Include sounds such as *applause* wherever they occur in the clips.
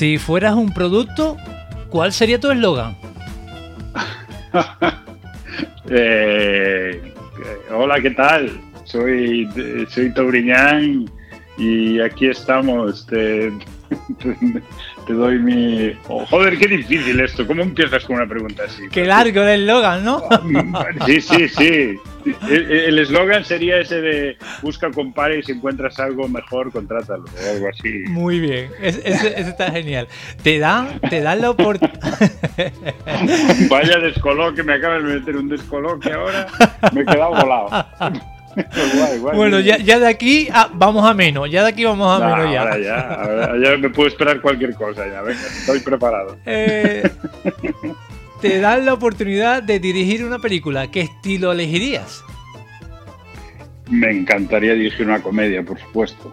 Si fueras un producto, ¿cuál sería tu eslogan? *laughs* Eh, hola, ¿qué tal? Soy, soy Tauriñán y aquí estamos. Te, *laughs* te doy mi. Oh, joder, qué difícil esto. ¿Cómo empiezas con una pregunta así? Qué largo el eslogan, ¿no? *laughs* Sí, sí, sí. El eslogan sería ese de busca, compara y si encuentras algo mejor, contrátalo o algo así. Muy bien, ese, está genial. Te dan, te dan la oportunidad. *laughs* Vaya descoloque, me acabas de meter un descoloque ahora, me he quedado volado. *laughs* bueno, ya, ya, de aquí vamos a menos, ya de aquí vamos a menos ya. ya, ya me puedo esperar cualquier cosa, ya, venga, estoy preparado. Eh, te dan la oportunidad de dirigir una película, ¿qué estilo elegirías? Me encantaría dirigir una comedia, por supuesto.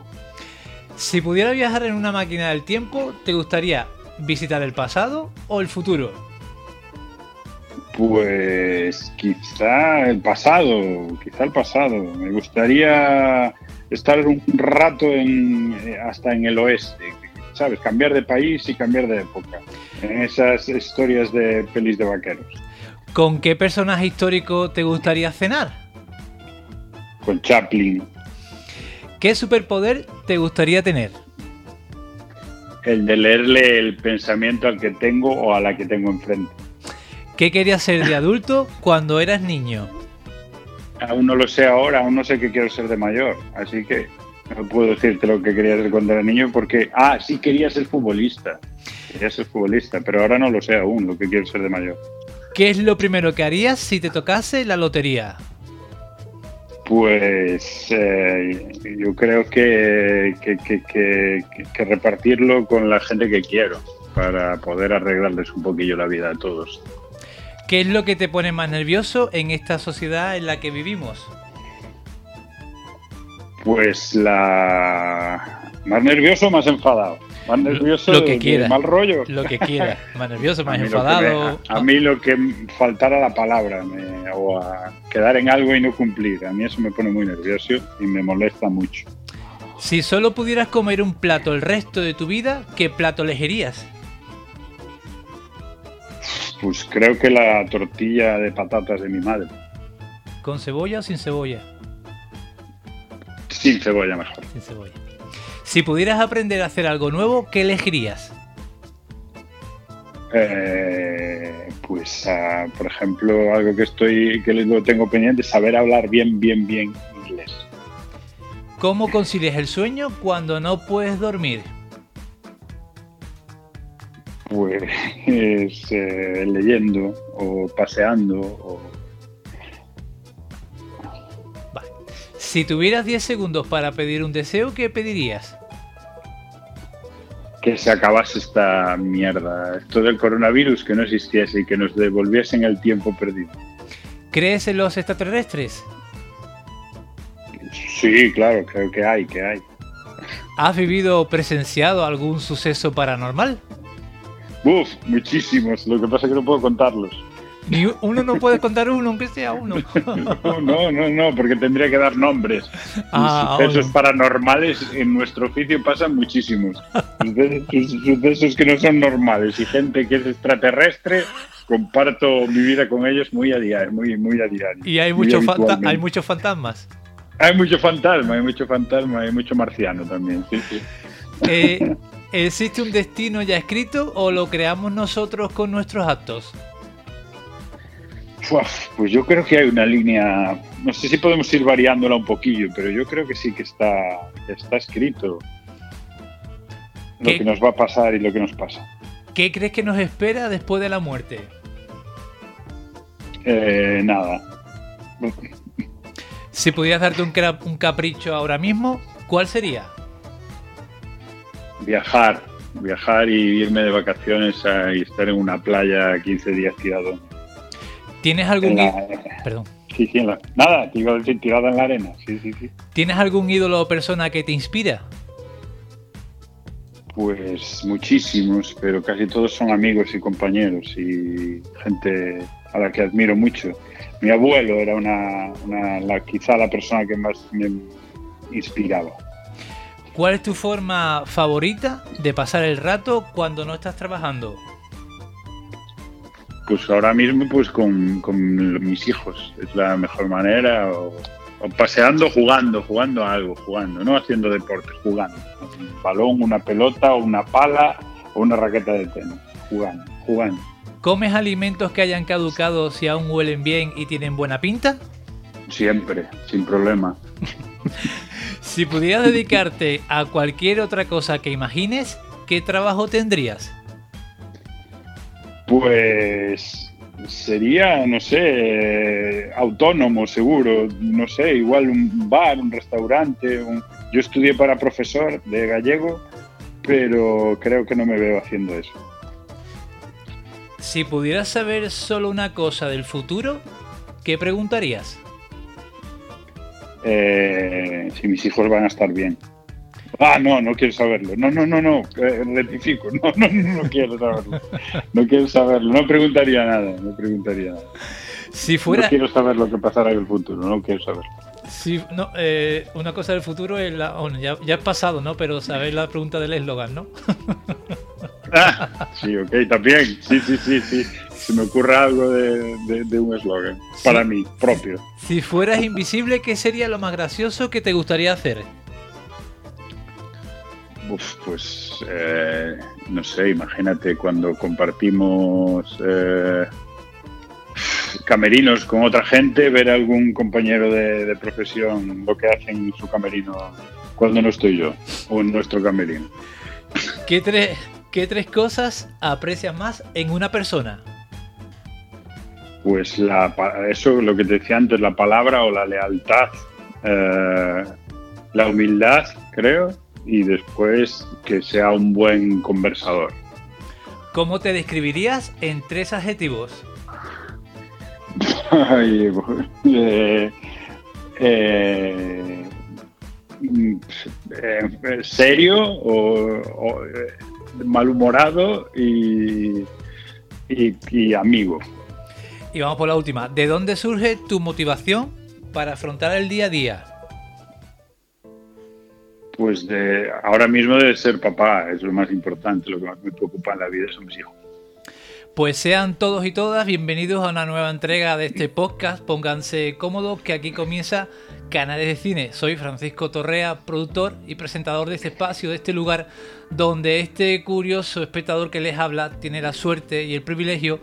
Si pudiera viajar en una máquina del tiempo, ¿te gustaría visitar el pasado o el futuro? Pues quizá el pasado, quizá el pasado. Me gustaría estar un rato en, hasta en el oeste, ¿sabes? Cambiar de país y cambiar de época. En esas historias de pelis de vaqueros. ¿Con qué personaje histórico te gustaría cenar? Con Chaplin. ¿Qué superpoder te gustaría tener? El de leerle el pensamiento al que tengo o a la que tengo enfrente. ¿Qué querías ser de adulto cuando eras niño? Aún no lo sé ahora, aún no sé qué quiero ser de mayor, así que no puedo decirte lo que quería ser cuando era niño porque, ah, sí quería ser futbolista. Quería ser futbolista, pero ahora no lo sé aún lo que quiero ser de mayor. ¿Qué es lo primero que harías si te tocase la lotería? Pues eh, yo creo que que, repartirlo con la gente que quiero para poder arreglarles un poquillo la vida a todos. ¿Qué es lo que te pone más nervioso en esta sociedad en la que vivimos? Pues la más nervioso, más enfadado. Más nervioso, lo que quiera, mal rollo. Lo que quiera. Más nervioso, *laughs* más enfadado. a, mí lo que faltara la palabra o a quedar en algo y no cumplir. A mí eso me pone muy nervioso y me molesta mucho. Si solo pudieras comer un plato el resto de tu vida, ¿qué plato elegirías? Pues creo que la tortilla de patatas de mi madre. ¿Con cebolla o sin cebolla? Sin cebolla mejor. Sin cebolla. Si pudieras aprender a hacer algo nuevo, ¿qué elegirías? Eh, pues, ah, por ejemplo, algo que estoy que lo tengo pendiente, saber hablar bien, bien, bien inglés. ¿Cómo concilias el sueño cuando no puedes dormir? Pues eh, leyendo o paseando o Si tuvieras 10 segundos para pedir un deseo, ¿qué pedirías? Que se acabase esta mierda, esto del coronavirus, que no existiese y que nos devolviesen el tiempo perdido. ¿Crees en los extraterrestres? Sí, claro, creo que hay, que hay. ¿Has vivido o presenciado algún suceso paranormal? Uf, muchísimos, lo que pasa es que no puedo contarlos. Ni uno no puede contar uno, aunque sea uno. *laughs* No, no, no, porque tendría que dar nombres. Ah, sucesos bueno. paranormales en nuestro oficio pasan muchísimos. Sucesos, que no son normales y gente que es extraterrestre, comparto mi vida con ellos muy a diario. Muy, muy a diario Y hay, muchos hay muchos fantasmas. Hay mucho fantasma, hay mucho fantasma, hay mucho marciano también. Sí, sí. Eh, ¿Existe un destino ya escrito o lo creamos nosotros con nuestros actos? Uf, Pues yo creo que hay una línea, no sé si podemos ir variándola un poquillo, pero yo creo que sí que está, está escrito lo que nos va a pasar y lo que nos pasa. ¿Qué crees que nos espera después de la muerte? Eh, nada. Si pudieras darte un capricho ahora mismo, ¿cuál sería? Viajar, viajar y irme de vacaciones a- y estar en una playa 15 días tirado. ¿Tienes algún, la- perdón, sí, sí, en la- nada, tirada en la arena. Sí, sí, sí. ¿tienes algún ídolo o persona que te inspira? Pues muchísimos, pero casi todos son amigos y compañeros y gente a la que admiro mucho. Mi abuelo era una, una- la, quizá la persona que más me inspiraba. ¿Cuál es tu forma favorita de pasar el rato cuando no estás trabajando? Pues ahora mismo pues con, con mis hijos es la mejor manera o, o paseando, jugando, jugando a algo, jugando, no haciendo deporte, jugando. Un balón, una pelota, o una pala o una raqueta de tenis, jugando, jugando. ¿Comes alimentos que hayan caducado si aún huelen bien y tienen buena pinta? Siempre, sin problema. *laughs* Si pudieras dedicarte a cualquier otra cosa que imagines, ¿qué trabajo tendrías? Pues sería, no sé, autónomo seguro, no sé, igual un bar, un restaurante. un- Yo estudié para profesor de gallego, pero creo que no me veo haciendo eso. Si pudieras saber solo una cosa del futuro, ¿qué preguntarías? Eh, si mis hijos van a estar bien. Ah, no, no quiero saberlo. No, no, no, no, eh, rectifico. No, no, no, no quiero saberlo. No quiero saberlo. No preguntaría nada, no preguntaría nada. Si No fuera, quiero saber lo que pasará en el futuro, no quiero saberlo. si, no, eh, una cosa del futuro es la, bueno, ya, ya es pasado, ¿no? Pero saber la pregunta del eslogan, ¿no? Ah, sí, ok, también. Sí, sí, sí, sí. Se me ocurre algo de, de- de un eslogan para mí, propio. Si fueras invisible, ¿qué sería lo más gracioso que te gustaría hacer? Uf, pues, eh, no sé, imagínate cuando compartimos eh, camerinos con otra gente, ver a algún compañero de, de profesión lo que hacen en su camerino cuando no estoy yo, o en nuestro camerino. ¿Qué tres, qué tres cosas aprecias más en una persona? Pues la, eso, lo que te decía antes, la palabra o la lealtad, eh, la humildad, creo, y después que sea un buen conversador. ¿Cómo te describirías en tres adjetivos? *laughs* Ay, eh, eh, mm, eh, serio o, o, malhumorado y, y- y amigo. Y vamos por la última. ¿De dónde surge tu motivación para afrontar el día a día? Pues de, ahora mismo debe ser papá, es lo más importante, lo que más me preocupa en la vida son mis hijos. Pues sean todos y todas bienvenidos a una nueva entrega de este podcast. Pónganse cómodos que aquí comienza Canales de Cine. Soy Francisco Torrea, productor y presentador de este espacio, de este lugar donde este curioso espectador que les habla tiene la suerte y el privilegio de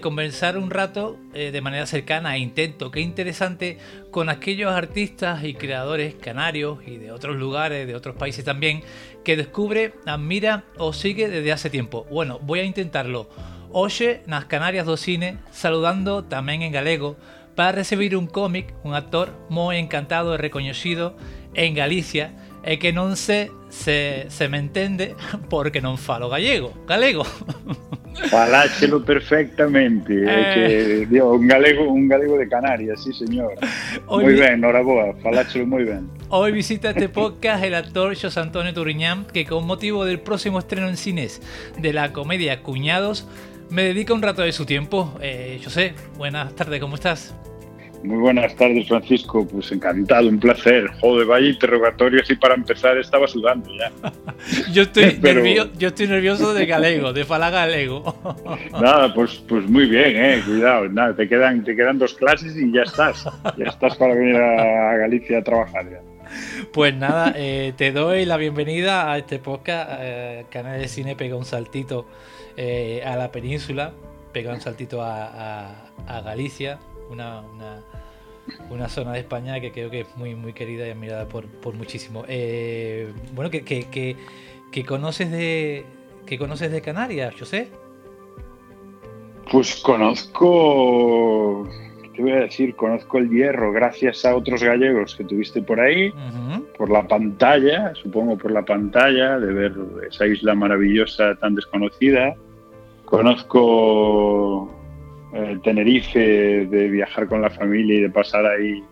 conversar un rato eh, de manera cercana e intento, qué interesante, con aquellos artistas y creadores canarios y de otros lugares, de otros países también, que descubre, admira o sigue desde hace tiempo. Bueno, voy a intentarlo. Hoxe nas Canarias do Cine, saludando tamén en galego, para recibir un cómic, un actor moi encantado e recoñecido en Galicia, e que non sé se, se me entende *laughs* porque non falo gallego. Galego. *laughs* Faláchelo perfectamente, é Eh. que digo, un galego, un galego de Canarias, sí señor. Hoy Moi vi- ben, noraboa, faláchelo moi ben. Hoy visita este podcast el actor José Antonio Turiñán, que con motivo del próximo estreno en cines de la comedia Cuñados, me dedica un rato de su tiempo. Eh, José, buenas tardes, ¿cómo estás? Muy buenas tardes, Francisco. Pues encantado, un placer. Joder, vaya interrogatorio así para empezar estaba sudando ya. *laughs* yo, estoy *laughs* nervioso, yo estoy nervioso de galego, de fala galego. *laughs* Nada, pues, pues muy bien, eh. Cuidado, nada, te quedan, te quedan dos clases y ya estás. Ya estás para venir a Galicia a trabajar ya. Pues nada, eh, te doy la bienvenida a este podcast. Eh, Canal de Cine pega un saltito eh, a la península, pega un saltito a, Galicia, una, una, zona de España que creo que es muy, muy querida y admirada por, por muchísimo. bueno, que, que, que, conoces de que conoces de Canarias, José. Pues conozco te voy a decir, conozco el hierro gracias a otros gallegos que tuviste por ahí, por la pantalla, supongo por la pantalla, de ver esa isla maravillosa tan desconocida. Conozco eh, Tenerife, de viajar con la familia y de pasar ahí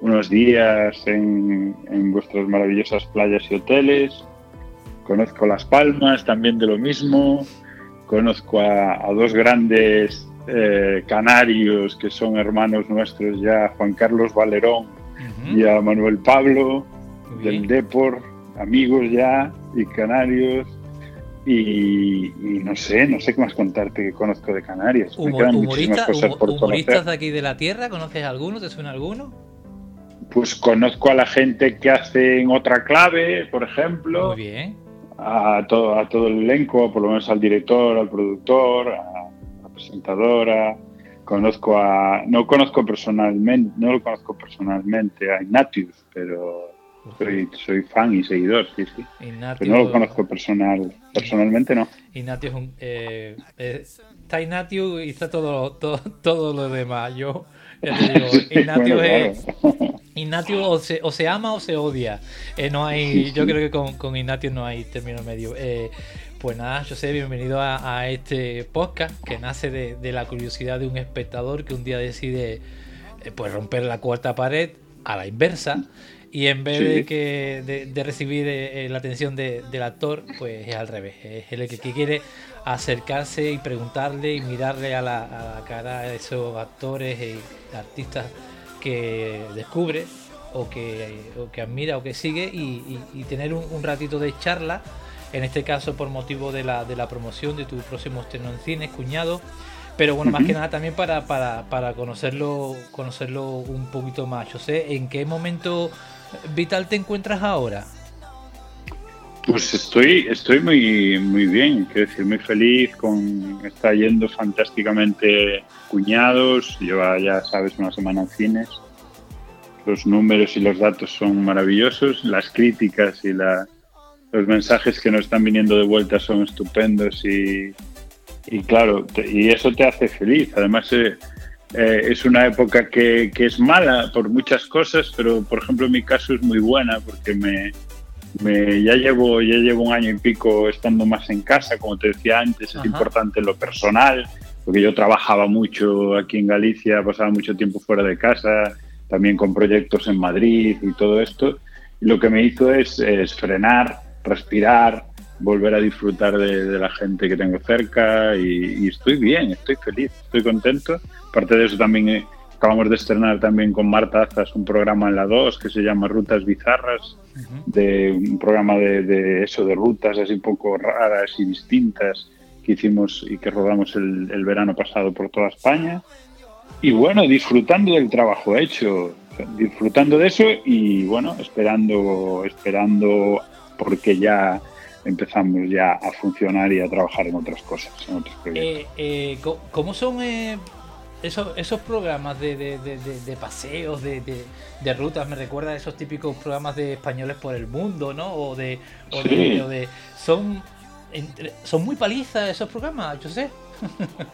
unos días en, vuestras maravillosas playas y hoteles. Conozco Las Palmas, también de lo mismo. Conozco a dos grandes eh, canarios que son hermanos nuestros ya, Juan Carlos Valerón y a Manuel Pablo del Depor, amigos ya y canarios. Y, no sé, no sé qué más contarte que conozco de Canarias. ¿Humoristas de aquí de la tierra? ¿Conoces alguno? ¿Te suena alguno? Pues conozco a la gente que hace en otra clave, por ejemplo. Muy bien. A todo, a todo el elenco, por lo menos al director, al productor, a presentadora. Conozco a, no conozco personalmente, no lo conozco personalmente a Ignatius, pero soy, soy fan y seguidor, sí, sí. pero no lo conozco personal, personalmente, no. Ignatius, eh, eh, está Ignatius y está todo, todo, todo lo demás. Yo ya te digo, *laughs* Ignatius es, *laughs* Ignatius o se, o se, ama o se odia. Eh, no hay, yo creo que con, con no hay término medio. Eh, pues nada, José, bienvenido a, este podcast que nace de, la curiosidad de un espectador que un día decide eh, pues romper la cuarta pared a la inversa y en vez de, que, de, recibir eh, eh, la atención del actor, pues es al revés. Es el que, quiere acercarse y preguntarle y mirarle a la, cara a esos actores y artistas que descubre o que, que admira o que sigue y, tener un ratito de charla en este caso por motivo de la, de la promoción de tu próximo estreno en cines, cuñado. Pero bueno, más que nada también para, para, conocerlo, conocerlo un poquito más. Yo sé, ¿en qué momento vital te encuentras ahora? Pues estoy, estoy muy, muy bien, quiero decir, muy feliz, con, está yendo fantásticamente cuñados, lleva ya sabes una semana en cines, los números y los datos son maravillosos, las críticas y la, los mensajes que nos están viniendo de vuelta son estupendos y, claro, y eso te hace feliz. Además, eh, eh, es una época que, es mala por muchas cosas, pero por ejemplo en mi caso es muy buena porque me, ya, llevo, ya llevo un año y pico estando más en casa, como te decía antes, es importante lo personal, porque yo trabajaba mucho aquí en Galicia, pasaba mucho tiempo fuera de casa, también con proyectos en Madrid y todo esto. Y lo que me hizo es, es frenar respirar, volver a disfrutar de, la gente que tengo cerca y, estoy bien, estoy feliz, estoy contento. Aparte de eso también eh, acabamos de estrenar también con Marta Azas un programa en la 2 que se llama Rutas Bizarras, de un programa de, eso, de rutas así un poco raras y distintas que hicimos y que rodamos el, el verano pasado por toda España. Y bueno, disfrutando del trabajo hecho, disfrutando de eso y bueno, esperando, esperando porque ya empezamos ya a funcionar y a trabajar en otras cosas, en otros eh, eh, ¿Cómo son eh, esos, esos programas de, de, de, paseos, de, rutas? Me recuerda a esos típicos programas de españoles por el mundo, ¿no? O de, o de, son, son muy palizas esos programas, yo sé.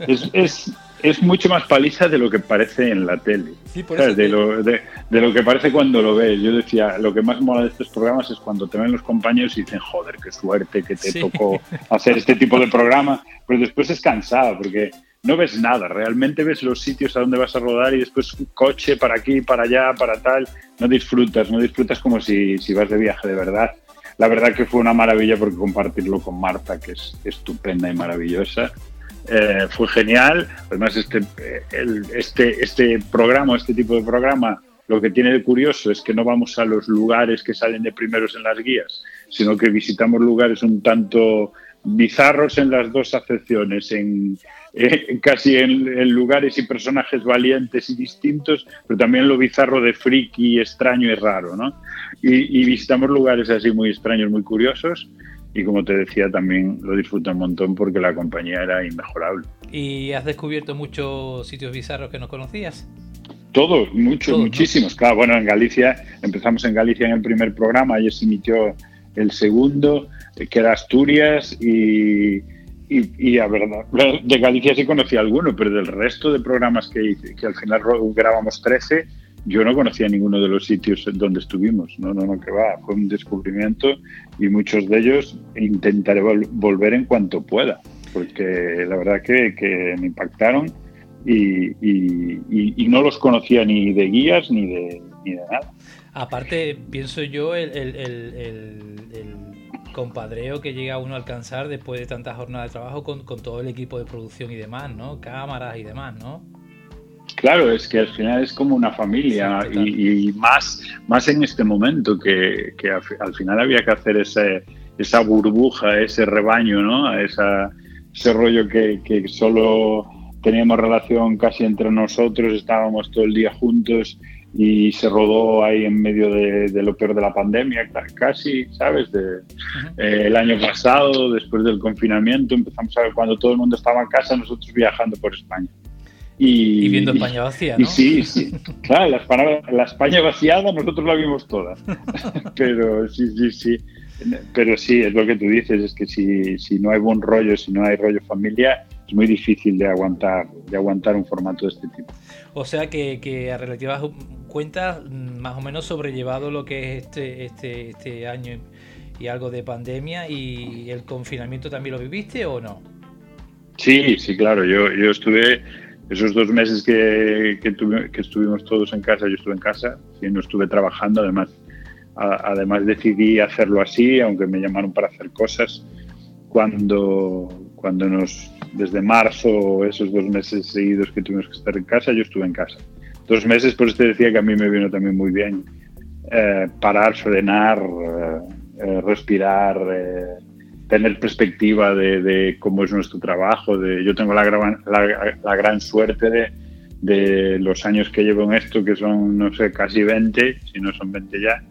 Es, es, es, mucho más paliza de lo que parece en la tele. de, lo, de, lo, que parece cuando lo ves. Yo decía, lo que más mola de estos programas es cuando te ven los compañeros y dicen, joder, qué suerte que te tocó hacer este tipo de programa. Pero después es cansado porque no ves nada. Realmente ves los sitios a donde vas a rodar y después coche para aquí, para allá, para tal. No disfrutas, no disfrutas como si, si vas de viaje de verdad. La verdad que fue una maravilla porque compartirlo con Marta, que es estupenda y maravillosa Eh, fue genial. Además, este, este, este programa, este tipo de programa, lo que tiene de curioso es que no vamos a los lugares que salen de primeros en las guías, sino que visitamos lugares un tanto bizarros en las dos acepciones, en, casi en, lugares y personajes valientes y distintos, pero también lo bizarro de friki, extraño y raro, ¿no? Y visitamos lugares así muy extraños, muy curiosos, y como te decía, también lo disfruto un montón porque la compañía era inmejorable. ¿Y has descubierto muchos sitios bizarros que no conocías? Todos, muchos, muchísimos. Claro, bueno, en Galicia, empezamos en Galicia en el primer programa, ayer se emitió el segundo, eh, que era Asturias, y, y, a verdad, de Galicia sí conocí alguno, pero del resto de programas que hice, que al final grabamos 13, yo no conocía ninguno de los sitios donde estuvimos. No, no, no, que va, fue un descubrimiento y muchos de ellos intentaré volver en cuanto pueda, porque la verdad que, que me impactaron y, no los conocía ni de guías ni de, ni de nada. Aparte, pienso yo, el, el, compadreo que llega uno a alcanzar después de tantas jornadas de trabajo con, todo el equipo de producción y demás, ¿no? Cámaras y demás, ¿no? Claro, es que al final es como una familia y, más, más en este momento que, al, final había que hacer ese, esa burbuja, ese rebaño, ¿no? Esa, ese rollo que, que solo teníamos relación casi entre nosotros, estábamos todo el día juntos y se rodó ahí en medio de, lo peor de la pandemia, casi, ¿sabes? De, eh, el año pasado, después del confinamiento, empezamos a ver cuando todo el mundo estaba en casa, nosotros viajando por España. Y, viendo España vacía, ¿no? Y sí, sí. Claro, la, la España vaciada nosotros la vimos toda. *laughs* Pero sí, sí, sí. Pero sí, es lo que tú dices, es que si, si no hay buen rollo, si no hay rollo familia, es muy difícil de aguantar, de aguantar un formato de este tipo. O sea que, que a relativas cuentas, más o menos sobrellevado lo que es este, este, este año y algo de pandemia y el confinamiento también lo viviste o no? Sí, sí, claro. Yo, yo estuve esos dos meses que, que, estuvimos todos en casa, yo estuve en casa, y no estuve trabajando, además, además decidí hacerlo así, aunque me llamaron para hacer cosas, cuando, cuando nos, desde marzo, esos dos meses seguidos que tuvimos que estar en casa, yo estuve en casa. Dos meses, por eso te decía que a mí me vino también muy bien eh, parar, frenar, eh, eh, respirar, tener perspectiva de, cómo es nuestro trabajo. De, yo tengo la gran, la, gran suerte de, de, los años que llevo en esto, que son, no sé, casi 20, si no son 20 ya,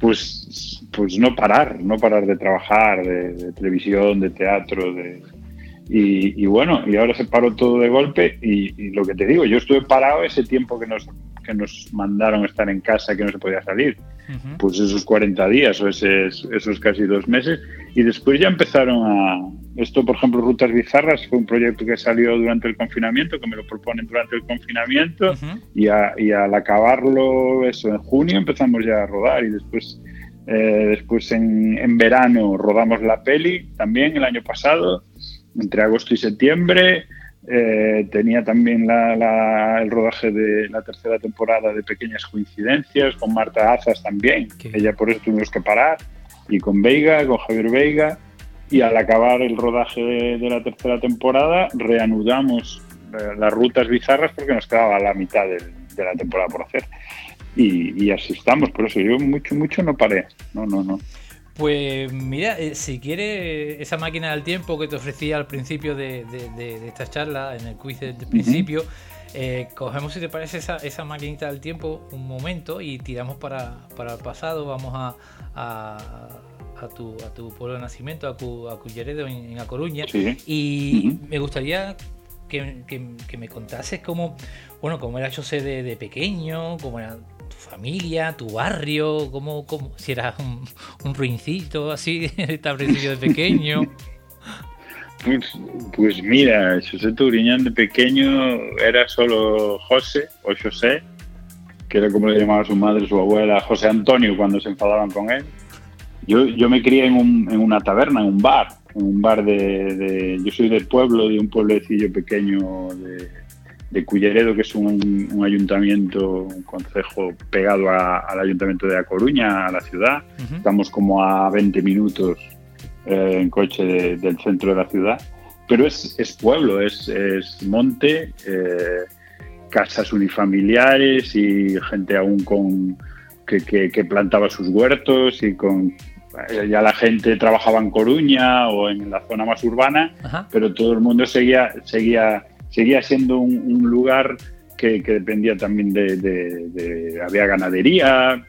pues, pues no parar, no parar de trabajar, de televisión, de teatro, de, y, bueno, y ahora se paró todo de golpe y, lo que te digo, yo estuve parado ese tiempo que nos, que nos mandaron estar en casa, que no se podía salir, pues esos 40 días o esos, esos casi dos meses, y después ya empezaron a... Esto, por ejemplo, Rutas Bizarras fue un proyecto que salió durante el confinamiento, que me lo proponen durante el confinamiento, y, y, al acabarlo, eso, en junio empezamos ya a rodar. Y después... Eh, después en, en verano rodamos la peli también el año pasado entre agosto y septiembre. Eh, tenía también el rodaje de la tercera temporada de Pequeñas Coincidencias, con Marta Azas también, ella por eso tuvimos que parar, y con Veiga, con Javier Veiga, y al acabar el rodaje de, la tercera temporada reanudamos eh, las rutas bizarras porque nos quedaba la mitad de, la temporada por hacer. Y, y, así estamos, por eso yo mucho, mucho no paré, no, no, no. Pues mira, eh, si quieres esa máquina del tiempo que te ofrecía al principio de, esta charla, en el quiz del principio, eh, cogemos, si te parece, esa, esa maquinita del tiempo un momento y tiramos para, el pasado. Vamos a, a, tu, a tu pueblo de nacimiento, a, Cu, Culleredo, en, A Coruña. Y me gustaría que, me contases cómo, bueno, cómo era José de, de pequeño, cómo era familia, tu barrio, como, como si eras un, ruincito así *laughs* establecido de pequeño. Pues, pues mira, José Turiñán de pequeño era solo José o José, que era como le llamaba su madre, su abuela, José Antonio cuando se enfadaban con él. Yo, yo me crié en, un, en una taberna, en un bar, en un bar de, Yo soy del pueblo, de un pueblecillo pequeño de, de Culleredo, que es un, ayuntamiento, un concejo pegado al ayuntamiento de A Coruña, a la ciudad. Estamos como a 20 minutos eh, en coche del centro de la ciudad. pero es, es pueblo, es, es monte, eh, casas unifamiliares y gente aún con que, que, plantaba sus huertos y con ya la gente trabajaba en Coruña o en la zona más urbana, pero todo el mundo seguía, seguía, seguía siendo un, lugar que, que, dependía también de, de, había ganadería,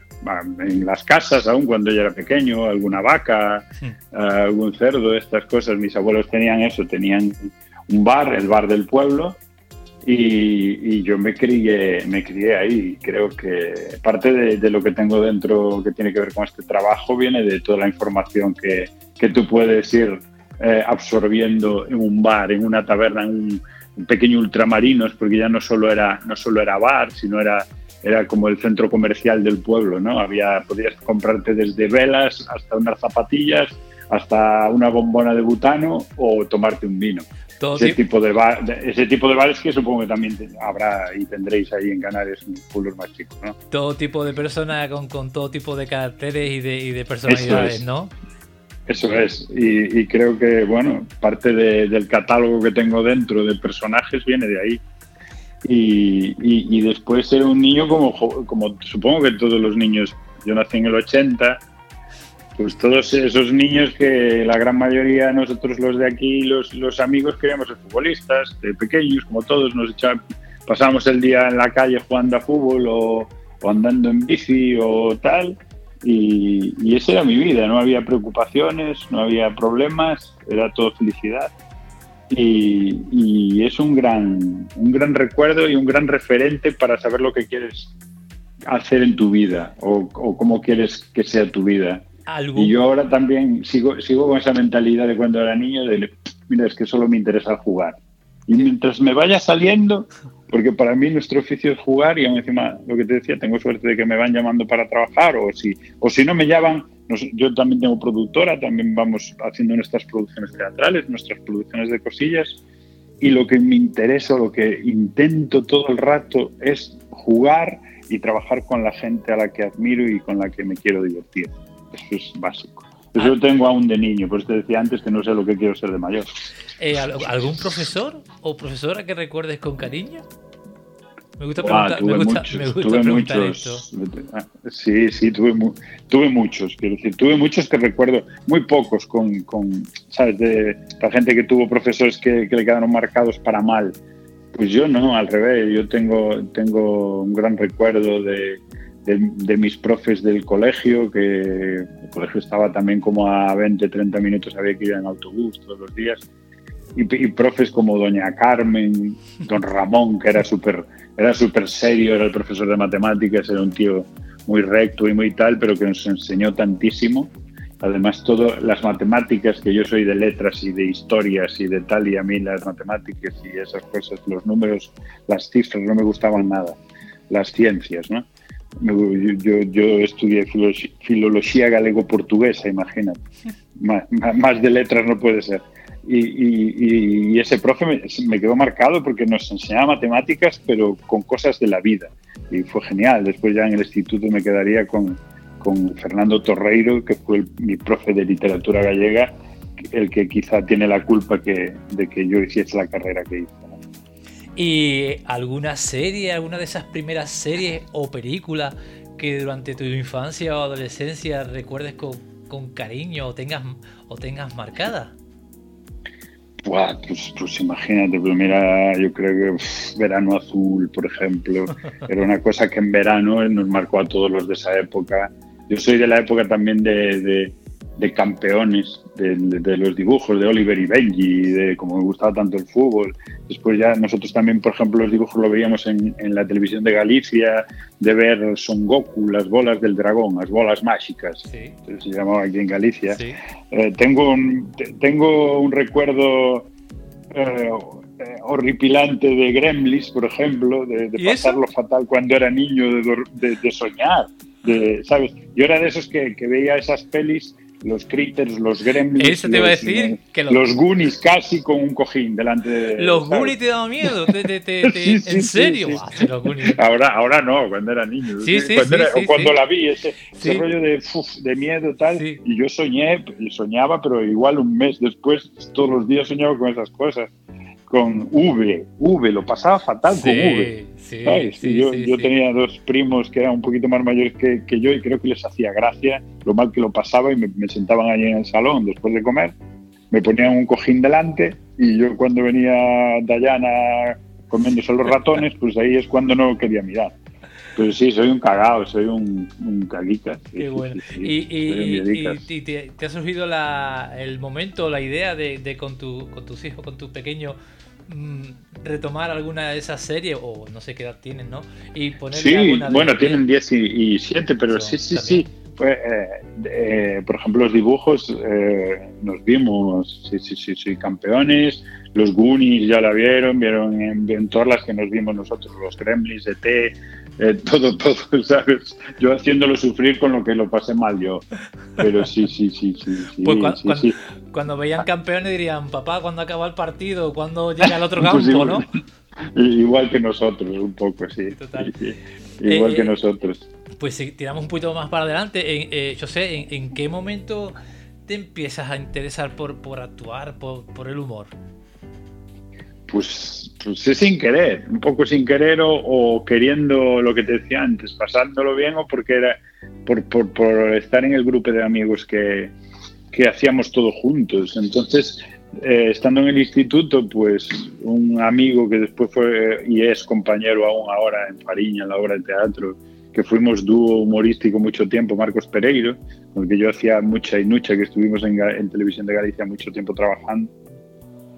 en las casas, aún cuando yo era pequeño, alguna vaca, algún cerdo, estas cosas. Mis abuelos tenían eso, tenían un bar, el bar del pueblo, y, yo me crié, me crié ahí. Creo que parte de, lo que tengo dentro que tiene que ver con este trabajo viene de toda la información que, que tú puedes ir eh, absorbiendo en un bar, en una taberna, en un, pequeño ultramarinos, porque ya no solo era, no solo era bar, sino era era como el centro comercial del pueblo, ¿no? Había, podías comprarte desde velas hasta unas zapatillas, hasta una bombona de butano o tomarte un vino. ese, tipo de ese tipo de bares que supongo que también habrá y tendréis ahí en Canarias un pueblo más chico, ¿no? Todo tipo de personas con, con todo tipo de caracteres y de, y de personalidades, ¿no? Eso es, y, creo que, bueno, parte del catálogo que tengo dentro de personajes viene de ahí. Y, y, después ser un niño como, como supongo que todos los niños, yo nací en el 80, pues todos esos niños que la gran mayoría nosotros los de aquí, los, los amigos queríamos ser futbolistas, de pequeños, como todos, nos echábamos, pasábamos el día en la calle jugando a fútbol o, andando en bici o tal. Y, y esa era mi vida, no había preocupaciones, no había problemas, era todo felicidad y, es un gran, un gran recuerdo y un gran referente para saber lo que quieres hacer en tu vida o, cómo quieres que sea tu vida. Y yo ahora también sigo, sigo con esa mentalidad de cuando era niño, de, mira, es que solo me interesa jugar. Y mientras me vaya saliendo, porque para mí nuestro oficio es jugar y aún encima, lo que te decía, tengo suerte de que me van llamando para trabajar o si, o si no me llaman, yo también tengo productora, también vamos haciendo nuestras producciones teatrales, nuestras producciones de cosillas y lo que me interesa, lo que intento todo el rato es jugar y trabajar con la gente a la que admiro y con la que me quiero divertir. Eso es básico. Eso lo tengo aún de niño, por eso te decía antes que no sé lo que quiero ser de mayor. Eh, ¿Algún profesor o profesora que recuerdes con cariño? Me gusta ah, preguntar, me gusta, muchos, tuve muchos, Sí, sí, tuve, tuve muchos, quiero decir, tuve muchos que recuerdo, muy pocos con, con ¿sabes? De la gente que tuvo profesores que, que, le quedaron marcados para mal. Pues yo no, al revés, yo tengo, tengo un gran recuerdo de, de, mis profes del colegio, que el colegio estaba también como a 20, 30 minutos, había que ir en autobús todos los días y, profes como doña Carmen, don Ramón, que era súper era súper serio, era el profesor de matemáticas, era un tío muy recto y muy tal, pero que nos enseñó tantísimo. Además, todas las matemáticas, que yo soy de letras y de historias y de tal, y a mí las matemáticas y esas cosas, los números, las cifras no me gustaban nada. Las ciencias, ¿no? Yo, yo estudié filología galego-portuguesa, imagínate. más de letras no puede ser. Y, ese profe me, quedó marcado porque nos enseñaba matemáticas, pero con cosas de la vida. Y fue genial. Después ya en el instituto me quedaría con, con Fernando Torreiro, que fue mi profe de literatura gallega, el que quizá tiene la culpa que, de que yo hiciese la carrera que hice. ¿Y alguna serie, alguna de esas primeras series o películas que durante tu infancia o adolescencia recuerdes con, con cariño o tengas, o tengas marcada? pues, pues, imagínate, pues mira, yo creo que Verano Azul, por ejemplo, *laughs* era una cosa que en verano nos marcó a todos los de esa época. Yo soy de la época también de, de campeones de, los dibujos de Oliver y Benji, de como me gustaba tanto el fútbol. Después ya nosotros también, por ejemplo, los dibujos lo veíamos en, en la televisión de Galicia, de ver Son Goku, las bolas del dragón, las bolas mágicas, se llamaba aquí en Galicia. Eh, tengo, un, tengo un recuerdo eh, horripilante de Gremlins, por ejemplo, de, de pasarlo fatal cuando era niño, de, de soñar. ¿sabes? Yo era de esos que, que veía esas pelis los critters, los gremlins. Eso te iba a decir que los, los Goonies casi con un cojín delante de. Los Goonies te daban miedo, te, te, te, *laughs* Sí, sí, ¿en serio? sí. Ah, los Goonies. Ahora, ahora no, cuando era niño. Cuando era- o cuando la vi, ese, rollo de, uf, de miedo tal. Y yo soñé, y soñaba, pero igual un mes después, todos los días soñaba con esas cosas. Con V, V, lo pasaba fatal con V. Sí, sí, ¿sabes? sí, yo sí, yo tenía dos primos que eran un poquito más mayores que, que yo y creo que les hacía gracia lo mal que lo pasaba y me, me sentaban allí en el salón después de comer, me ponían un cojín delante y yo cuando venía Dayana comiéndose los ratones, pues ahí es cuando no quería mirar. Pero sí, soy un cagao, soy un, un caguica. Sí, Qué bueno. sí, sí, Y, y- y- y te, te ha surgido la- el momento, la idea de, de con, tu, con tus hijos, con tu pequeño, mm, retomar alguna de esas series, o no sé qué edad tienen, ¿no? Y ponerle Sí, alguna de- bueno, de- tienen 10 y, y 7, pero Eso, sí, sí, sí. Pues, eh, eh, por ejemplo, los dibujos eh, nos vimos, sí, sí, sí, sí, campeones. Los Goonies ya la vieron, vieron en, en todas las que nos vimos nosotros, los Gremlins, ET, eh, todo, *laughs* todo, ¿sabes? Yo haciéndolo sufrir con lo que lo pasé mal yo. Pero sí, sí, sí, sí, sí, Pues sí, cuando, sí. cuando veían campeones dirían, papá, ¿cuándo acaba el partido? ¿Cuándo llega al otro *laughs* Pues campo, igual, no? *laughs* igual que nosotros, un poco, sí. Total. Igual Eh, que nosotros. Pues si tiramos un poquito más para adelante, eh, yo sé, en, en qué momento te empiezas a interesar por, por actuar, por, por el humor? Pues, pues es sin querer, un poco sin querer o, queriendo lo que te decía antes, pasándolo bien o porque era por, por, estar en el grupo de amigos que, que hacíamos todo juntos. Entonces, eh, estando en el instituto, pues un amigo que después fue y es compañero aún ahora en Fariña, en la obra de teatro, que fuimos dúo humorístico mucho tiempo, Marcos Pereiro, con el que yo hacía mucha y nucha, que estuvimos en, en Televisión de Galicia mucho tiempo trabajando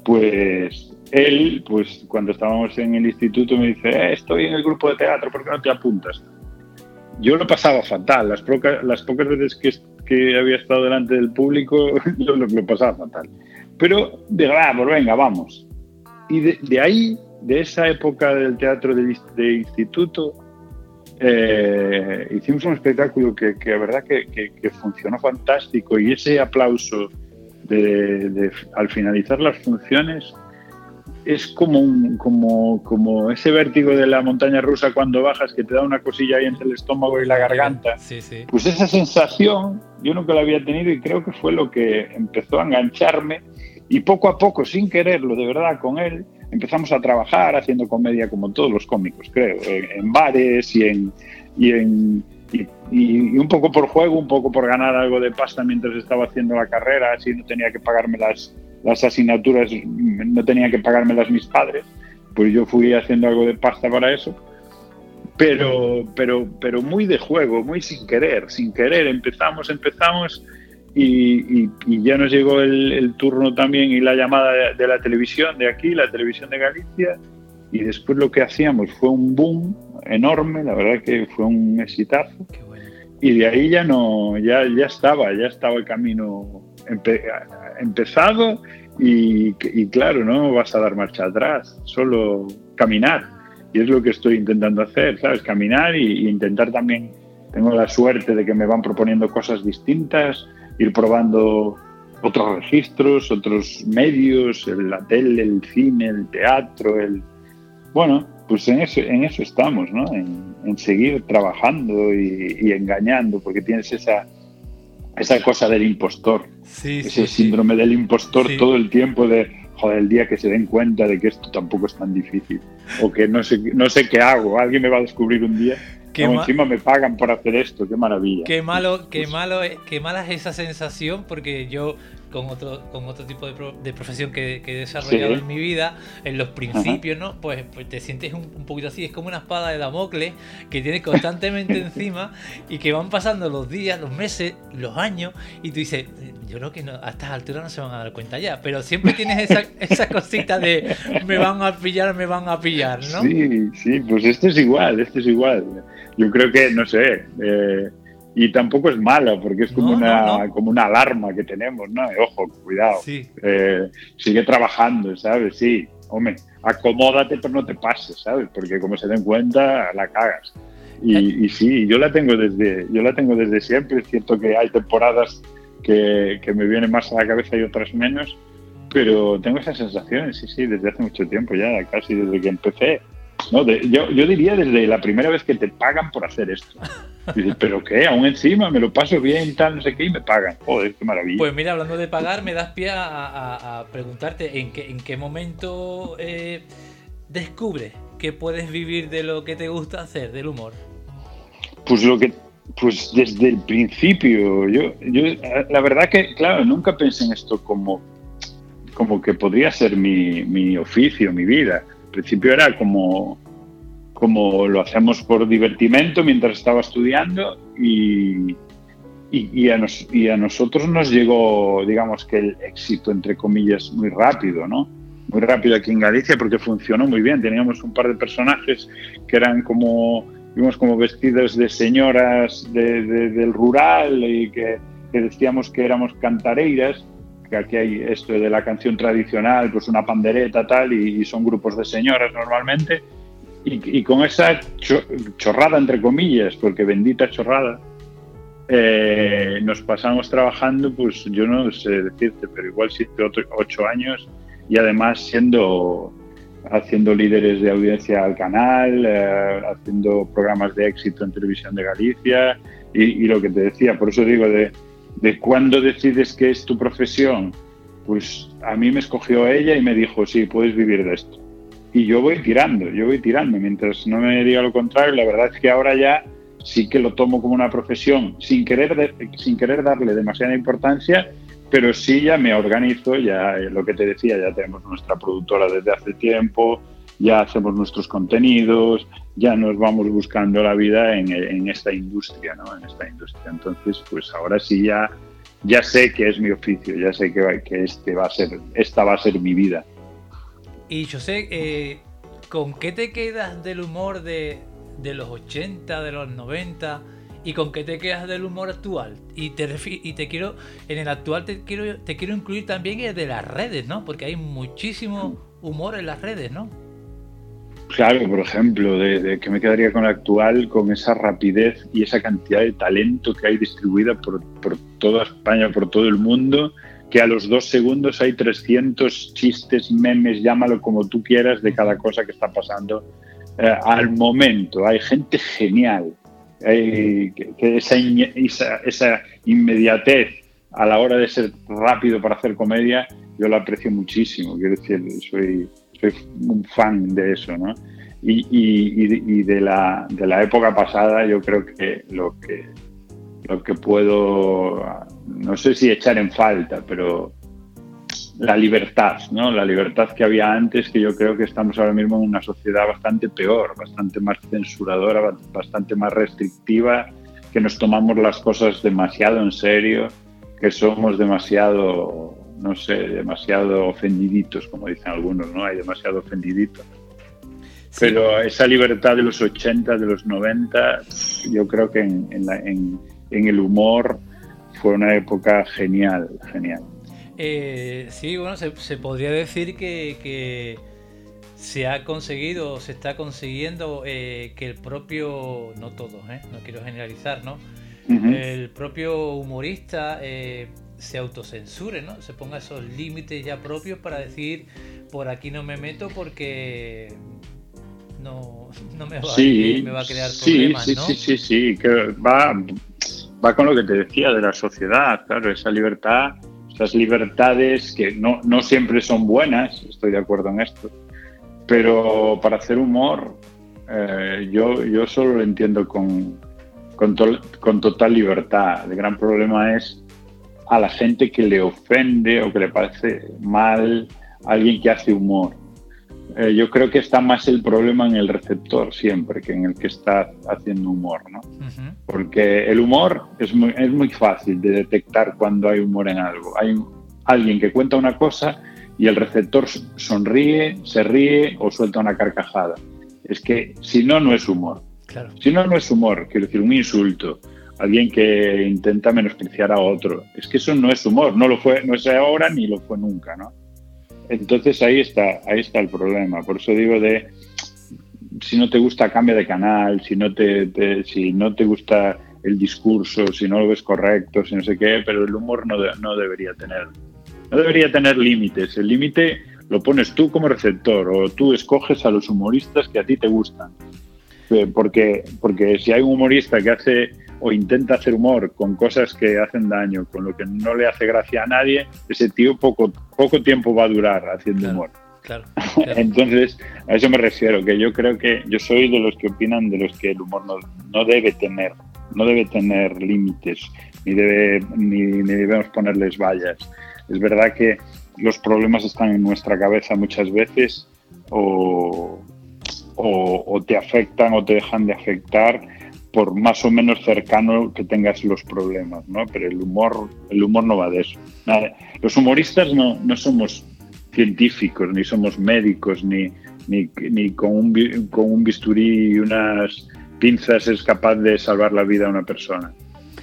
pues él, pues cuando estábamos en el instituto me dice, "Eh, estoy en el grupo de teatro, ¿por qué no te apuntas? Yo lo pasaba fatal, las, poca- las pocas veces que, que había estado delante del público, *laughs* yo lo, lo pasaba fatal. Pero de ah, pues venga, vamos. Y de, de ahí, de esa época del teatro de, de instituto, eh, hicimos un espectáculo que, que la verdad que, que- que funcionó fantástico y ese aplauso de, de- al finalizar las funciones es como, un, como, como ese vértigo de la montaña rusa cuando bajas que te da una cosilla ahí entre el estómago y la garganta. Sí, sí. Pues esa sensación yo nunca la había tenido y creo que fue lo que empezó a engancharme y poco a poco, sin quererlo, de verdad, con él, empezamos a trabajar haciendo comedia como todos los cómicos, creo, en, en bares y en... Y en y, y- y un poco por juego, un poco por ganar algo de pasta mientras estaba haciendo la carrera, así no tenía que pagarme las, las asignaturas, no tenía que pagármelas mis padres, pues yo fui haciendo algo de pasta para eso pero, pero, pero muy de juego, muy sin querer, sin querer. Empezamos, empezamos y, y- y ya nos llegó el, el turno también y la llamada de, de la televisión de aquí, la televisión de Galicia, y después lo que hacíamos fue un boom enorme, la verdad que fue un exitazo, Qué bueno. y de ahí ya no, ya, ya estaba, ya estaba el camino empe- empezado y, claro, no vas a dar marcha atrás, solo caminar. Y es lo que estoy intentando hacer, ¿sabes? Caminar y, intentar también, tengo la suerte de que me van proponiendo cosas distintas, ir probando otros registros, otros medios, la tele, el cine, el teatro, el... Bueno, pues en eso, en eso estamos, ¿no? En, seguir trabajando y engañando, porque tienes esa, esa cosa del impostor, Sí, ese sí, sí. síndrome del impostor todo el tiempo de, joder, el día que se den cuenta de que esto tampoco es tan difícil, o que no sé, no sé qué hago, alguien me va a descubrir un día, Qué encima me pagan por hacer esto, qué maravilla. Qué malo, qué Pues- malo, es- qué mala es esa sensación porque yo con otro, con otro tipo de, pro- de profesión que, que he desarrollado Sí. en mi vida, en los principios, ¿no? Pues, pues te sientes un, un poquito así, es como una espada de Damocles que tienes constantemente *laughs* encima y que van pasando los días, los meses, los años y tú dices, yo creo que no, a estas alturas no se van a dar cuenta ya, pero siempre tienes esa, *laughs* esa cosita de me van a pillar, me van a pillar, ¿no? Sí, sí, pues esto es igual, esto es igual. Yo creo que, no sé, eh, y tampoco es malo, porque es como, No, una, no, no. como una alarma que tenemos, ¿no? Ojo, cuidado. Sí. Eh, sigue trabajando, ¿sabes? Sí, hombre, acomódate pero no te pases, ¿sabes? Porque como se den cuenta, la cagas. Y, y sí, yo la tengo desde, yo la tengo desde siempre. Es cierto que hay temporadas que, que me vienen más a la cabeza y otras menos, pero tengo esas sensaciones, sí, sí, desde hace mucho tiempo ya, casi desde que empecé. No, yo, yo diría desde la primera vez que te pagan por hacer esto. Dices, ¿pero qué? Aún encima me lo paso bien, tal, no sé qué, y me pagan. Joder, qué maravilla. Pues mira, hablando de pagar, me das pie a, preguntarte en qué, en qué momento eh, descubres que puedes vivir de lo que te gusta hacer, del humor. Pues lo que pues desde el principio, yo, yo la verdad que, claro, nunca pensé en esto como como que podría ser mi, mi oficio, mi vida. Principio era como, como lo hacemos por divertimento mientras estaba estudiando y, y, a nos, y, a nosotros nos llegó, digamos que el éxito, entre comillas, muy rápido, ¿no? Muy rápido aquí en Galicia porque funcionó muy bien. Teníamos un par de personajes que eran como, vimos como vestidos de señoras del rural y que, que decíamos que éramos cantareiras que aquí hay esto de la canción tradicional, pues una pandereta tal, y, son grupos de señoras normalmente, y, con esa chorrada, entre comillas, porque bendita chorrada, eh, nos pasamos trabajando, pues yo no sé decirte, pero igual siete, ocho años, y además siendo haciendo líderes de audiencia al canal, eh, haciendo programas de éxito en televisión de Galicia, y, y lo que te decía, por eso digo de de cuándo decides que es tu profesión, pues a mí me escogió ella y me dijo, sí, puedes vivir de esto. Y yo voy tirando, yo voy tirando, mientras no me diga lo contrario, la verdad es que ahora ya sí que lo tomo como una profesión, sin querer, sin querer darle demasiada importancia, pero sí ya me organizo, ya eh, lo que te decía, ya tenemos nuestra productora desde hace tiempo, ya hacemos nuestros contenidos, ya nos vamos buscando la vida en, esta industria, ¿no? En esta industria. Entonces, pues ahora sí ya, ya sé que es mi oficio, ya sé que, este va a ser, esta va a ser mi vida. Y yo sé, eh, ¿con qué te quedas del humor de, de, los 80, de los 90? ¿Y con qué te quedas del humor actual? Y te, y te quiero, en el actual te quiero, te quiero incluir también el de las redes, ¿no? Porque hay muchísimo humor en las redes, ¿no? Claro, por ejemplo, de, que me quedaría con la actual, con esa rapidez y esa cantidad de talento que hay distribuida por, toda España, por todo el mundo, que a los dos segundos hay 300 chistes, memes, llámalo como tú quieras, de cada cosa que está pasando eh, al momento. Hay gente genial, que, esa, esa, esa inmediatez a la hora de ser rápido para hacer comedia, yo la aprecio muchísimo. Quiero decir, soy soy un fan de eso, ¿no? Y, y, de, la, de la época pasada yo creo que lo que lo que puedo, no sé si echar en falta, pero la libertad, ¿no? La libertad que había antes, que yo creo que estamos ahora mismo en una sociedad bastante peor, bastante más censuradora, bastante más restrictiva, que nos tomamos las cosas demasiado en serio, que somos demasiado no sé, demasiado ofendiditos, como dicen algunos, ¿no? Hay demasiado ofendiditos. Pero esa libertad de los 80, de los 90, yo creo que en, en, el humor fue una época genial, genial. Eh, sí, bueno, se, podría decir que, se ha conseguido, se está consiguiendo eh, que el propio, no todos, ¿eh? no quiero generalizar, ¿no? El propio humorista se autocensure, ¿no? Se ponga esos límites ya propios para decir, por aquí no me meto porque no, me, va a, crear problemas, sí, Sí, sí, sí, que va, va con lo que te decía de la sociedad, claro, esa libertad, esas libertades que no, no siempre son buenas, estoy de acuerdo en esto, pero para hacer humor eh, yo, yo solo lo entiendo con, con, con total libertad. El gran problema es a la gente que le ofende o que le parece mal alguien que hace humor. Eh, yo creo que está más el problema en el receptor siempre que en el que está haciendo humor, ¿no? Porque el humor es muy, es muy fácil de detectar cuando hay humor en algo. Hay alguien que cuenta una cosa y el receptor sonríe, se ríe o suelta una carcajada. Es que si no, no es humor. Si no, no es humor, quiero decir, un insulto, alguien que intenta menospreciar a otro. Es que eso no es humor, no lo fue, no es ahora ni lo fue nunca, ¿no? Entonces ahí está, ahí está el problema. Por eso digo de si no te gusta cambia de canal, si no te, si no te gusta el discurso, si no lo ves correcto, si no sé qué, pero el humor no, no debería tener, no debería tener límites. El límite lo pones tú como receptor o tú escoges a los humoristas que a ti te gustan. Eh, porque, porque si hay un humorista que hace o intenta hacer humor con cosas que hacen daño, con lo que no le hace gracia a nadie, ese tío poco, poco tiempo va a durar haciendo humor. *laughs* Claro, Entonces, a eso me refiero, que yo creo que yo soy de los que opinan de los que el humor no, no debe tener, no debe tener límites, ni, debe, ni, ni debemos ponerles vallas. Es verdad que los problemas están en nuestra cabeza muchas veces o, o, te afectan o te dejan de afectar por más o menos cercano que tengas los problemas, ¿no? Pero el humor, el humor no va de eso. Los humoristas no, no somos científicos, ni somos médicos, ni, ni, ni con, un, con un bisturí y unas pinzas es capaz de salvar la vida a una persona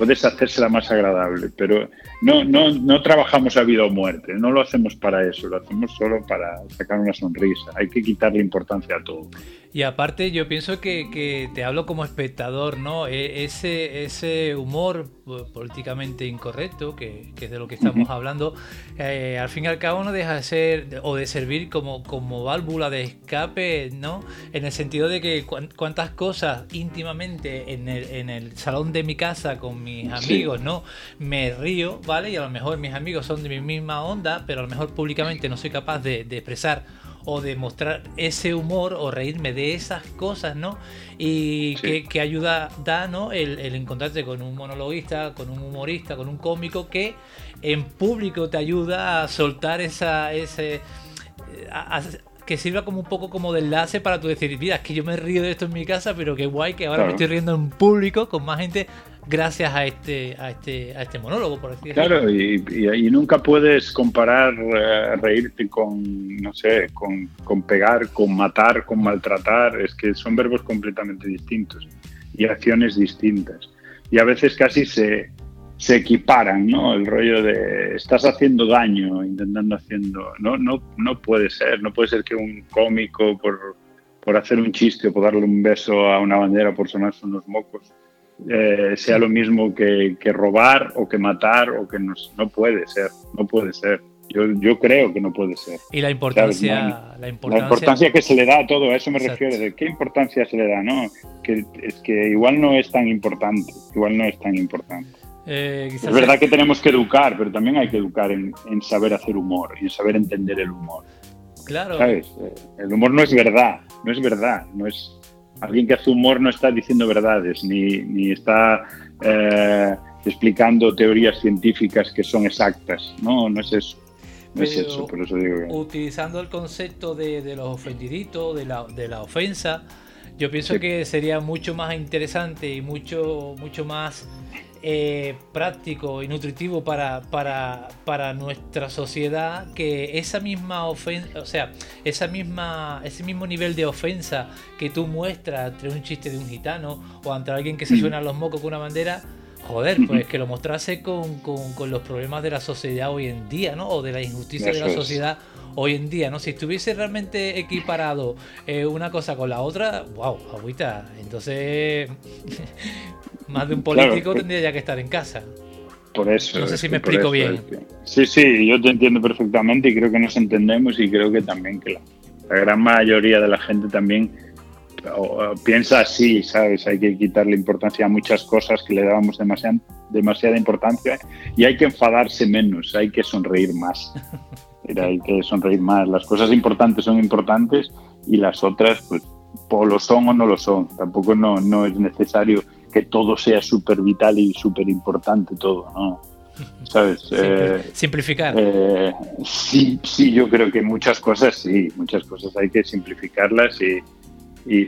puedes hacérsela más agradable, pero no, no, no trabajamos a vida o muerte, no lo hacemos para eso, lo hacemos solo para sacar una sonrisa, hay que quitarle importancia a todo. Y aparte yo pienso que, te hablo como espectador, ¿no? E, ese, ese humor políticamente incorrecto, que, es de lo que estamos hablando, eh, al fin y al cabo no deja de ser o de servir como, como válvula de escape, ¿no? En el sentido de que cuántas cosas íntimamente en el, en el salón de mi casa con mis amigos, ¿no? Me río, ¿vale? Y a lo mejor mis amigos son de mi misma onda, pero a lo mejor públicamente no soy capaz de, de expresar o de mostrar ese humor o reírme de esas cosas, ¿no? Y que, ayuda da, ¿no? El, encontrarte con un monologuista, con un humorista, con un cómico que en público te ayuda a soltar esa, ese... que sirva como un poco como de enlace para tú decir, mira, es que yo me río de esto en mi casa, pero qué guay que ahora me estoy riendo en público con más gente gracias a este, a este, a este monólogo, por decirlo Claro, y, y, nunca puedes comparar eh, reírte con, no sé, con, con, pegar, con matar, con maltratar, es que son verbos completamente distintos y acciones distintas. Y a veces casi se, se equiparan, ¿no? El rollo de estás haciendo daño, intentando haciendo... No, no, no puede ser, no puede ser que un cómico por, por hacer un chiste o por darle un beso a una bandera por sonarse unos mocos eh, sea lo mismo que, robar o que matar o que no, no puede ser, no puede ser. Yo, yo creo que no puede ser. Y la importancia, la importancia, que se le da a todo, a eso me refiero, de qué importancia se le da, ¿no? Que es que igual no es tan importante, igual no es tan importante. Eh, es verdad que tenemos que educar, pero también hay que educar en, en, saber hacer humor y en saber entender el humor. Claro. ¿Sabes? Eh, el humor no es verdad, no es verdad, no es, alguien que hace humor no está diciendo verdades, ni, ni está eh, explicando teorías científicas que son exactas. No, no es eso. No es eso, por eso digo Utilizando el concepto de, de los ofendiditos, de la, de la ofensa, yo pienso que sería mucho más interesante y mucho, mucho más eh, práctico y nutritivo para, para, para, nuestra sociedad que esa misma ofensa, o sea, esa misma, ese mismo nivel de ofensa que tú muestras entre un chiste de un gitano o ante alguien que se suena los mocos con una bandera, joder, pues que lo mostrase con, con, los problemas de la sociedad hoy en día, ¿no? O de la injusticia de la sociedad hoy en día, ¿no? Si estuviese realmente equiparado eh, una cosa con la otra, wow, agüita. Entonces, *laughs* más de un político tendría ya que estar en casa. Por eso. No sé si me explico bien. Sí, sí, yo te entiendo perfectamente y creo que nos entendemos y creo que también que la, gran mayoría de la gente también piensa así, ¿sabes? Hay que quitarle importancia a muchas cosas que le dábamos demasiada, demasiada importancia y hay que enfadarse menos, hay que sonreír más. *laughs* hay que sonreír más. Las cosas importantes son importantes y las otras, pues, o lo son o no lo son. Tampoco no, no es necesario que todo sea súper vital y súper importante todo, ¿no? *laughs* ¿Sabes? Eh, simplificar. Eh, sí, sí, yo creo que muchas cosas sí, muchas cosas hay que simplificarlas y,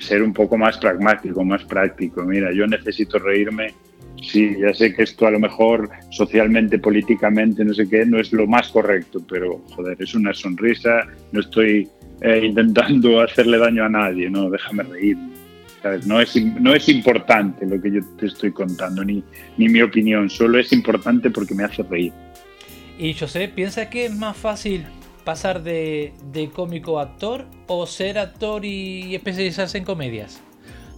ser un poco más pragmático, más práctico. Mira, yo necesito reírme. Sí, ya sé que esto a lo mejor socialmente, políticamente, no sé qué, no es lo más correcto, pero joder, es una sonrisa, no estoy eh, intentando *laughs* hacerle daño a nadie, no, déjame reírme no es, no es importante lo que yo te estoy contando, ni, ni mi opinión, solo es importante porque me hace reír. Y José, ¿piensa que es más fácil pasar de, cómico a actor o ser actor y especializarse en comedias?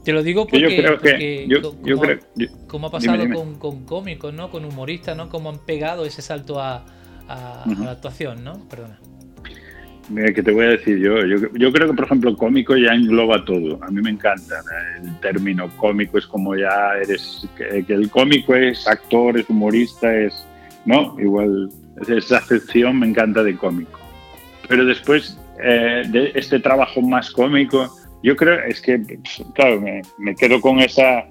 Te lo digo Que porque, yo creo que. porque Yo, co- yo como, creo. yo- como ha pasado dime. Con, con cómicos, ¿no? Con humoristas, ¿no? Como han pegado ese salto a, a- la actuación, ¿no? Perdona. Mira, que te voy a decir yo? yo. Yo creo que, por ejemplo, cómico ya engloba todo. A mí me encanta el término cómico, es como ya eres. Que, que el cómico es actor, es humorista, es. ¿No? Igual, esa acepción me encanta de cómico. Pero después eh, de este trabajo más cómico, yo creo, es que, claro, me, me quedo con esa,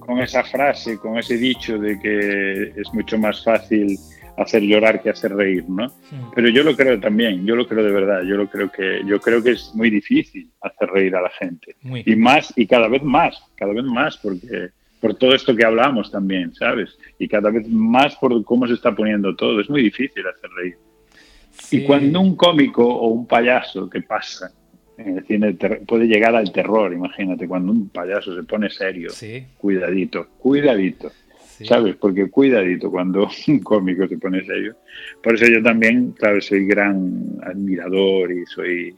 con esa frase, con ese dicho de que es mucho más fácil hacer llorar que hacer reír, ¿no? Mm. Pero yo lo creo también, yo lo creo de verdad, yo lo creo que yo creo que es muy difícil hacer reír a la gente Muy. y más y cada vez más, cada vez más porque por todo esto que hablamos también, ¿sabes? Y cada vez más por cómo se está poniendo todo, es muy difícil hacer reír. Sí. Y cuando un cómico o un payaso que pasa en el cine puede llegar al terror, imagínate, cuando un payaso se pone serio, Sí, cuidadito, cuidadito. sí. ¿sabes? Porque cuidadito cuando *laughs* un cómico se pone serio. Por eso yo también, claro, soy gran admirador y soy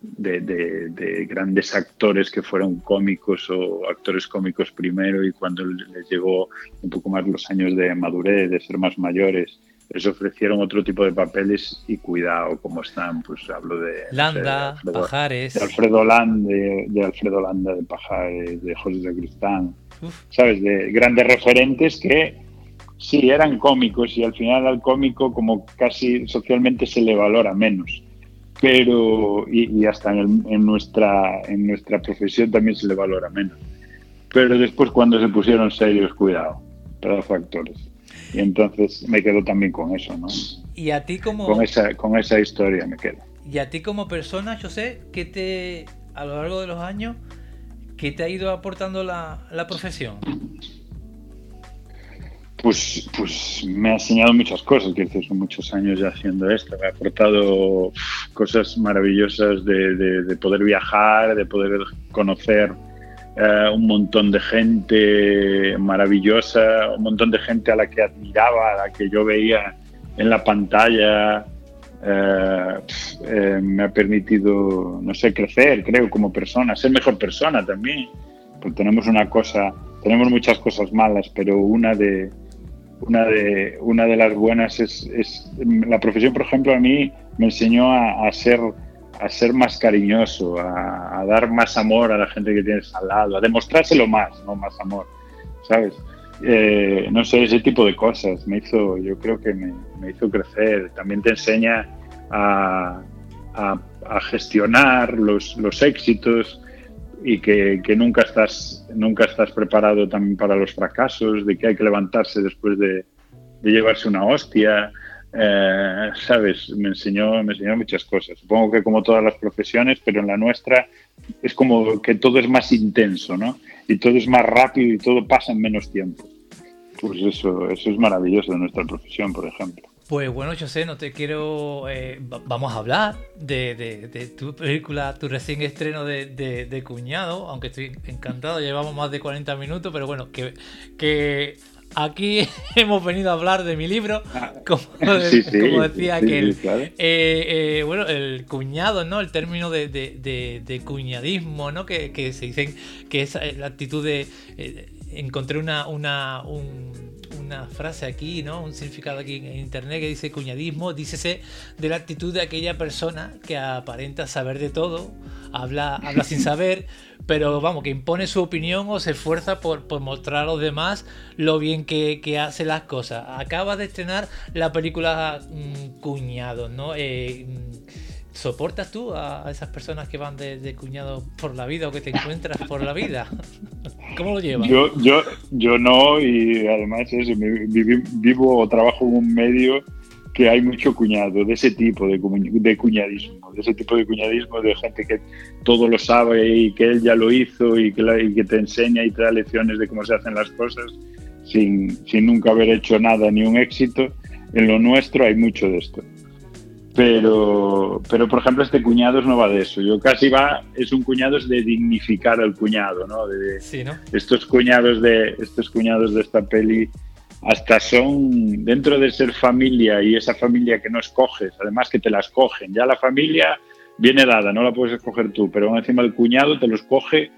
de, de- de grandes actores que fueron cómicos o actores cómicos primero y cuando les llegó un poco más los años de madurez, de ser más mayores, les ofrecieron otro tipo de papeles y cuidado cómo están, pues hablo de... no sé, de Landa, Alfredo- Pajares. de Alfredo Landa, de, de Alfredo Landa de Pajares, de José de Cristán, Uf, ¿sabes? De grandes referentes que sí eran cómicos y al final al cómico como casi socialmente se le valora menos. Pero, y, y hasta en, el- en nuestra, en nuestra profesión también se le valora menos. Pero después cuando se pusieron serios, cuidado, pedazo de actores. Y entonces me quedo también con eso, ¿no? Y a ti como Con esa, con esa historia me quedo. y a ti como persona, yo sé que te a lo largo de los años que te ha ido aportando la, la profesión. Pues, pues me ha enseñado muchas cosas, que son muchos años ya haciendo esto. Me ha aportado cosas maravillosas de, de- de poder viajar, de poder conocer eh, un montón de gente maravillosa, un montón de gente a la que admiraba, a la que yo veía en la pantalla. Eh, eh, me ha permitido, no sé, crecer, creo, como persona, ser mejor persona también. Porque tenemos una cosa, tenemos muchas cosas malas, pero una de, una de, una de las buenas es, es- la profesión, por ejemplo, a mí me enseñó a, a ser a ser más cariñoso, a, a dar más amor a la gente que tienes al lado, a demostrárselo más, no más amor, ¿sabes? Eh, no sé, ese tipo de cosas me hizo, yo creo que me, me hizo crecer. También te enseña a, a- a gestionar los, los éxitos y que, que nunca estás nunca estás preparado también para los fracasos, de que hay que levantarse después de, de llevarse una hostia. Eh, sabes, me enseñó, me enseñó muchas cosas. Supongo que como todas las profesiones, pero en la nuestra es como que todo es más intenso, ¿no? Y todo es más rápido y todo pasa en menos tiempo. Pues eso, eso es maravilloso de nuestra profesión, por ejemplo. Pues bueno, yo sé, no te quiero. eh, va- vamos a hablar de, tu película, tu recién estreno de, Cuñado, aunque estoy encantado, llevamos más de 40 minutos, pero bueno, que aquí *laughs* hemos venido a hablar de mi libro, como, *laughs* de- Sí, sí, como decía sí, sí, claro. Eh, eh, bueno, el cuñado, ¿no? El término de, de- de- de cuñadismo, ¿no? Que, que se dicen que es eh, la actitud de. eh, encontré una, una, un- una frase aquí, ¿no? Un significado aquí en internet que dice cuñadismo, dícese de la actitud de aquella persona que aparenta saber de todo, habla, habla sin saber, pero vamos, que impone su opinión o se esfuerza por, por mostrar a los demás lo bien que, que hace las cosas. Acabas de estrenar la película mm, Cuñados, ¿no? Eh, mm, ¿Soportas tú a, esas personas que van de, de cuñado por la vida o que te encuentras por la vida? *laughs* ¿Cómo lo llevas? Yo, yo, yo no, y además eso, vivo o trabajo en un medio que hay mucho cuñado, de ese tipo de cuñadismo, de ese tipo de cuñadismo de gente que todo lo sabe y que él ya lo hizo y que, la- y que te enseña y te da lecciones de cómo se hacen las cosas sin, sin nunca haber hecho nada ni un éxito. En lo nuestro hay mucho de esto. Pero, pero por ejemplo, este cuñados no va de eso. Yo casi va, es un cuñado es de dignificar al cuñado, ¿no? De, Sí, ¿no? estos cuñados de estos cuñados de esta peli hasta son dentro de ser familia y esa familia que no escoges, además que te la escogen. Ya la familia viene dada, no la puedes escoger tú, pero encima el cuñado te lo escoge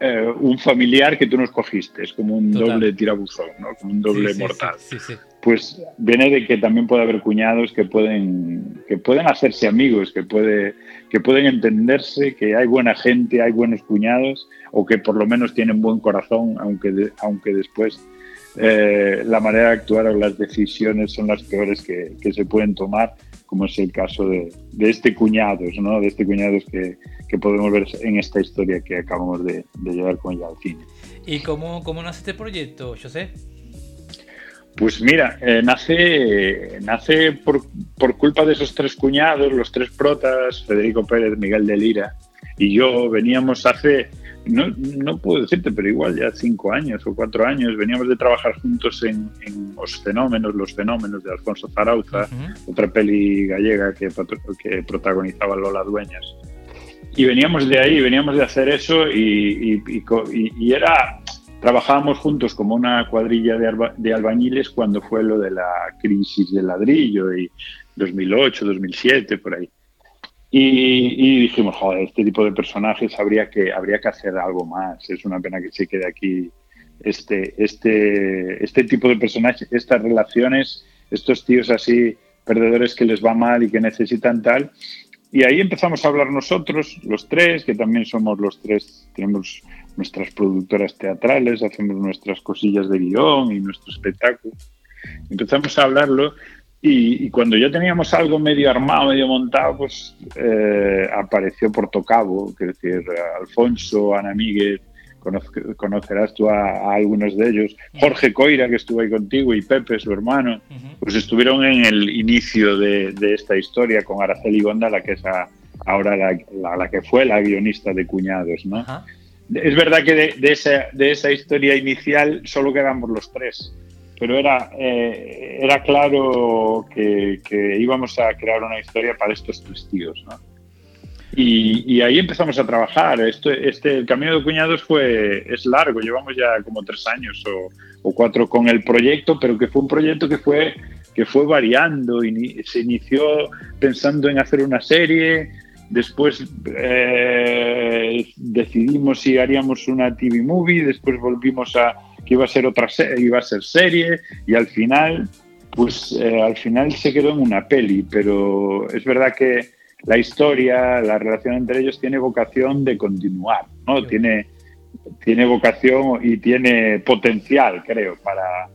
eh, un familiar que tú no escogiste, es como un Total. doble tirabuzón, ¿no? Como un doble Sí, sí, mortal. sí, sí, sí. Pues viene de que también puede haber cuñados que pueden, que pueden hacerse amigos, que, puede, que pueden entenderse, que hay buena gente, hay buenos cuñados, o que por lo menos tienen buen corazón, aunque, de- aunque después eh, la manera de actuar o las decisiones son las peores que, que se pueden tomar, como es el caso de, de este cuñados, ¿no? De este cuñados que, que podemos ver en esta historia que acabamos de, de llevar con ella al cine. ¿Y cómo, cómo nace este proyecto, José? Pues mira, eh, nace, nace por, por culpa de esos tres cuñados, los tres protas, Federico Pérez, Miguel de Lira y yo, veníamos hace, no, no puedo decirte, pero igual ya cinco años o cuatro años, veníamos de trabajar juntos en, en Os Fenómenos, Los Fenómenos de Alfonso Zarauza, Ujú. otra peli gallega que, que protagonizaba Lola Dueñas. Y veníamos de ahí, veníamos de hacer eso y, y- y- y era, trabajábamos juntos como una cuadrilla de, alba- de albañiles cuando fue lo de la crisis del ladrillo y 2008, 2007, por ahí. Y, y dijimos, joder, este tipo de personajes habría que, habría que hacer algo más. Es una pena que se quede aquí este, este, este tipo de personajes, estas relaciones, estos tíos así, perdedores que les va mal y que necesitan tal. Y ahí empezamos a hablar nosotros, los tres, que también somos los tres, tenemos nuestras productoras teatrales, hacemos nuestras cosillas de guion y nuestro espectáculo. Empezamos a hablarlo y, y cuando ya teníamos algo medio armado, medio montado, pues eh, apareció Portocabo, que es decir, Alfonso, Ana Miguel, conocerás tú a, a algunos de ellos, Jorge Coira, que estuvo ahí contigo, y Pepe, su hermano, Ujú. pues estuvieron en el inicio de, de esta historia con Araceli Gonda, la que es a- ahora la, la- la que fue la guionista de Cuñados, ¿no? Ajá. Es verdad que de, de esa, de esa historia inicial solo quedamos los tres, pero era, eh, era claro que, que íbamos a crear una historia para estos tres tíos, ¿no? Y, y ahí empezamos a trabajar. Este, el camino de cuñados fue, es largo, llevamos ya como tres años o, o cuatro con el proyecto, pero que fue un proyecto que fue, que fue variando. Ini- se inició pensando en hacer una serie, después eh, decidimos si haríamos una TV movie, después volvimos a que iba a ser otra serie, iba a ser serie, y al final, pues eh, al final se quedó en una peli, pero es verdad que la historia, la relación entre ellos tiene vocación de continuar, ¿no? Tiene, tiene vocación y tiene potencial, creo, para,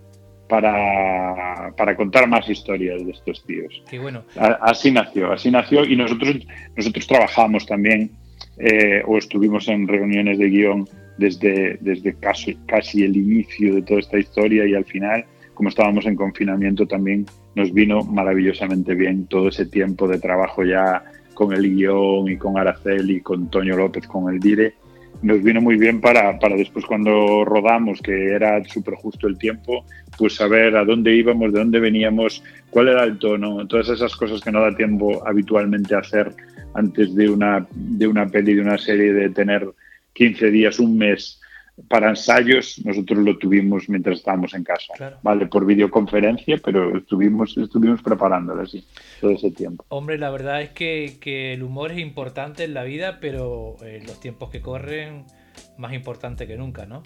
para, para contar más historias de estos tíos. Qué bueno. Así nació, así nació y nosotros, nosotros trabajamos también eh, o estuvimos en reuniones de guion desde, desde casi, casi el inicio de toda esta historia y al final, como estábamos en confinamiento también, nos vino maravillosamente bien todo ese tiempo de trabajo ya con el guion y con Araceli, con Toño López, con el Dire. Nos vino muy bien para, para después cuando rodamos, que era súper justo el tiempo, pues saber a dónde íbamos, de dónde veníamos, cuál era el tono, todas esas cosas que no da tiempo habitualmente a hacer antes de una, de una peli, de una serie, de tener 15 días, un mes para ensayos, nosotros lo tuvimos mientras estábamos en casa, Claro. ¿vale? Por videoconferencia, pero estuvimos, estuvimos preparándolo así todo ese tiempo. Hombre, la verdad es que, que el humor es importante en la vida, pero en los tiempos que corren, más importante que nunca, ¿no?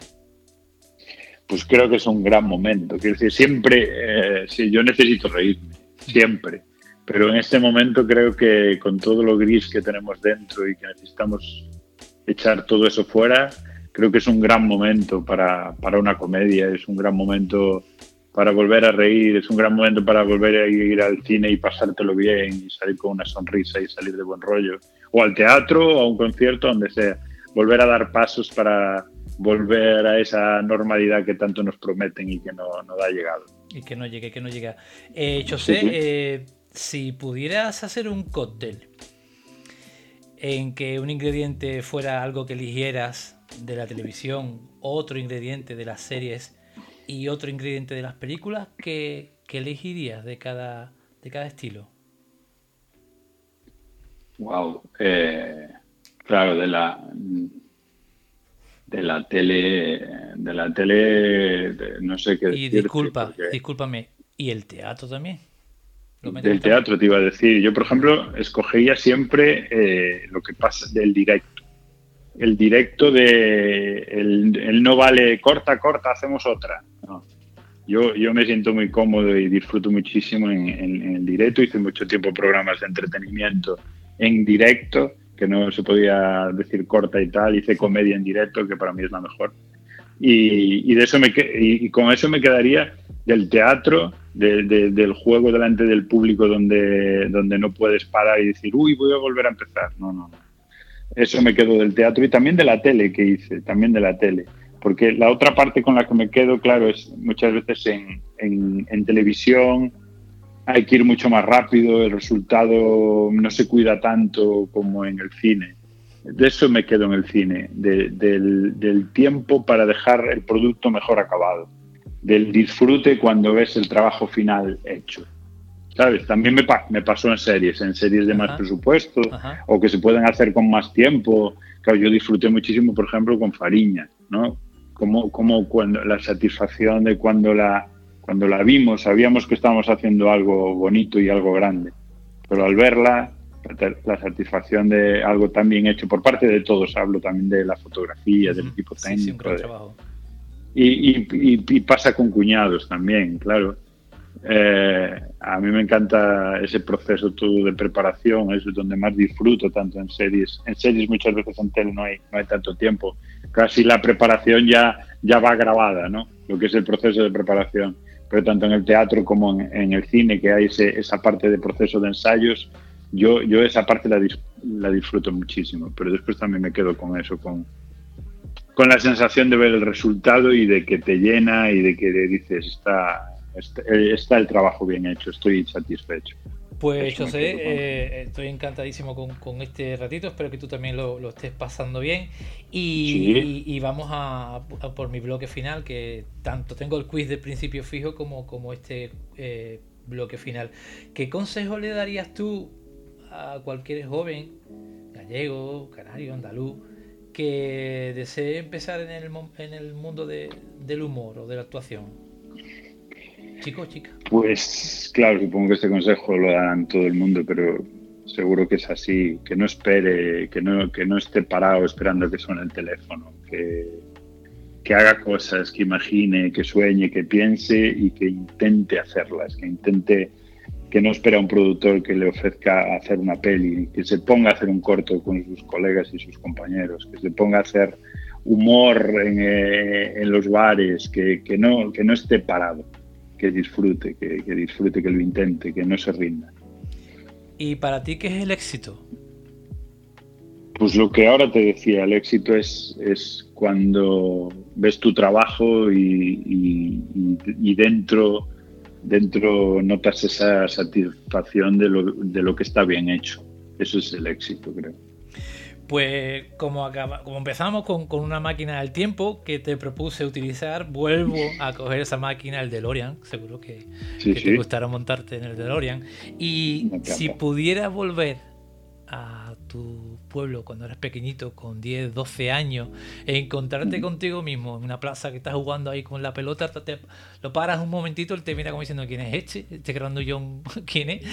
Pues creo que es un gran momento. Quiero decir, siempre, eh, sí, yo necesito reírme, siempre. Pero en este momento creo que con todo lo gris que tenemos dentro y que necesitamos echar todo eso fuera, creo que es un gran momento para, para una comedia, es un gran momento para volver a reír, es un gran momento para volver a ir al cine y pasártelo bien y salir con una sonrisa y salir de buen rollo. O al teatro o a un concierto, donde sea. Volver a dar pasos para volver a esa normalidad que tanto nos prometen y que no, no ha llegado. Y que no llegue, que no llega. Eh, José, Sí, sí. eh, si pudieras hacer un cóctel en que un ingrediente fuera algo que eligieras de la televisión, otro ingrediente de las series y otro ingrediente de las películas, ¿qué, qué elegirías de cada, de cada estilo? Wow. Eh, claro, de la de la tele, de la tele, de- no sé qué Y disculpa, porque discúlpame, ¿y el teatro también? ¿Lo metes del teatro te iba a decir. Yo, por ejemplo, escogería siempre eh, lo que pasa del directo. el directo de el, no vale corta, corta, hacemos otra. Yo, yo me siento muy cómodo y disfruto muchísimo en, el directo. Hice mucho tiempo programas de entretenimiento en directo, que no se podía decir corta y tal. Hice comedia en directo, que para mí es la mejor. Y, de eso me, y, con eso me quedaría del teatro, del juego delante del público donde, donde no puedes parar y decir, uy, voy a volver a empezar. No, no, no. Eso me quedo del teatro y también de la tele que hice, también de la tele. Porque la otra parte con la que me quedo, claro, es muchas veces en, en, televisión hay que ir mucho más rápido, el resultado no se cuida tanto como en el cine. De eso me quedo en el cine, del, del tiempo para dejar el producto mejor acabado, del disfrute cuando ves el trabajo final hecho. ¿Sabes? También me, me, pasó en series, en series de más presupuesto o que se pueden hacer con más tiempo. Claro, yo disfruté muchísimo, por ejemplo, con Fariña, ¿no? Como, como cuando la satisfacción de cuando la, cuando la vimos, sabíamos que estábamos haciendo algo bonito y algo grande. Pero al verla, la satisfacción de algo tan bien hecho por parte de todos, hablo también de la fotografía, del equipo técnico. y, y, y, pasa con cuñados también, claro eh, a mí me encanta ese proceso todo de preparación, es donde más disfruto, tanto en series. En series muchas veces en tele no hay, no hay tanto tiempo. Casi la preparación ya, ya va grabada, ¿no? Lo que es el proceso de preparación. Pero tanto en el teatro como en, el cine, que hay esa parte de proceso de ensayos, yo, yo esa parte la, la disfruto muchísimo. Pero después también me quedo con eso, con, con la sensación de ver el resultado y de que te llena y de que dices, está, está el trabajo bien hecho, estoy satisfecho. Pues yo sé, eh, estoy encantadísimo con, este ratito, espero que tú también lo, estés pasando bien. Y, vamos a, por mi bloque final, que tanto tengo el quiz de principio fijo como, como este eh, bloque final. ¿Qué consejo le darías tú a cualquier joven, gallego, canario, andaluz, que desee empezar en el, en el mundo del humor o de la actuación? chico chica? Pues claro, supongo que este consejo lo dan todo el mundo, pero seguro que es así, que no espere, que no, que no esté parado esperando que suene el teléfono, que, que haga cosas, que imagine, que sueñe, que piense y que intente hacerlas, que intente que no espera a un productor que le ofrezca hacer una peli, que se ponga a hacer un corto con sus colegas y sus compañeros, que se ponga a hacer humor en, eh, en los bares, que, que, no, que no esté parado que disfrute, que, disfrute, que lo intente, que no se rinda. ¿Y para ti qué es el éxito? Pues lo que ahora te decía, el éxito es, es cuando ves tu trabajo y, dentro, dentro notas esa satisfacción de lo, de lo que está bien hecho. Eso es el éxito, creo. Pues como, acaba, como empezamos con, una máquina del tiempo que te propuse utilizar, vuelvo a coger esa máquina, el DeLorean, seguro que, te gustará montarte en el DeLorean. Y si pudieras volver a tu pueblo cuando eras pequeñito, con 10, 12 años, e encontrarte contigo mismo en una plaza que estás jugando ahí con la pelota, te, lo paras un momentito, él te mira como diciendo quién es este, este yo *laughs* quién es,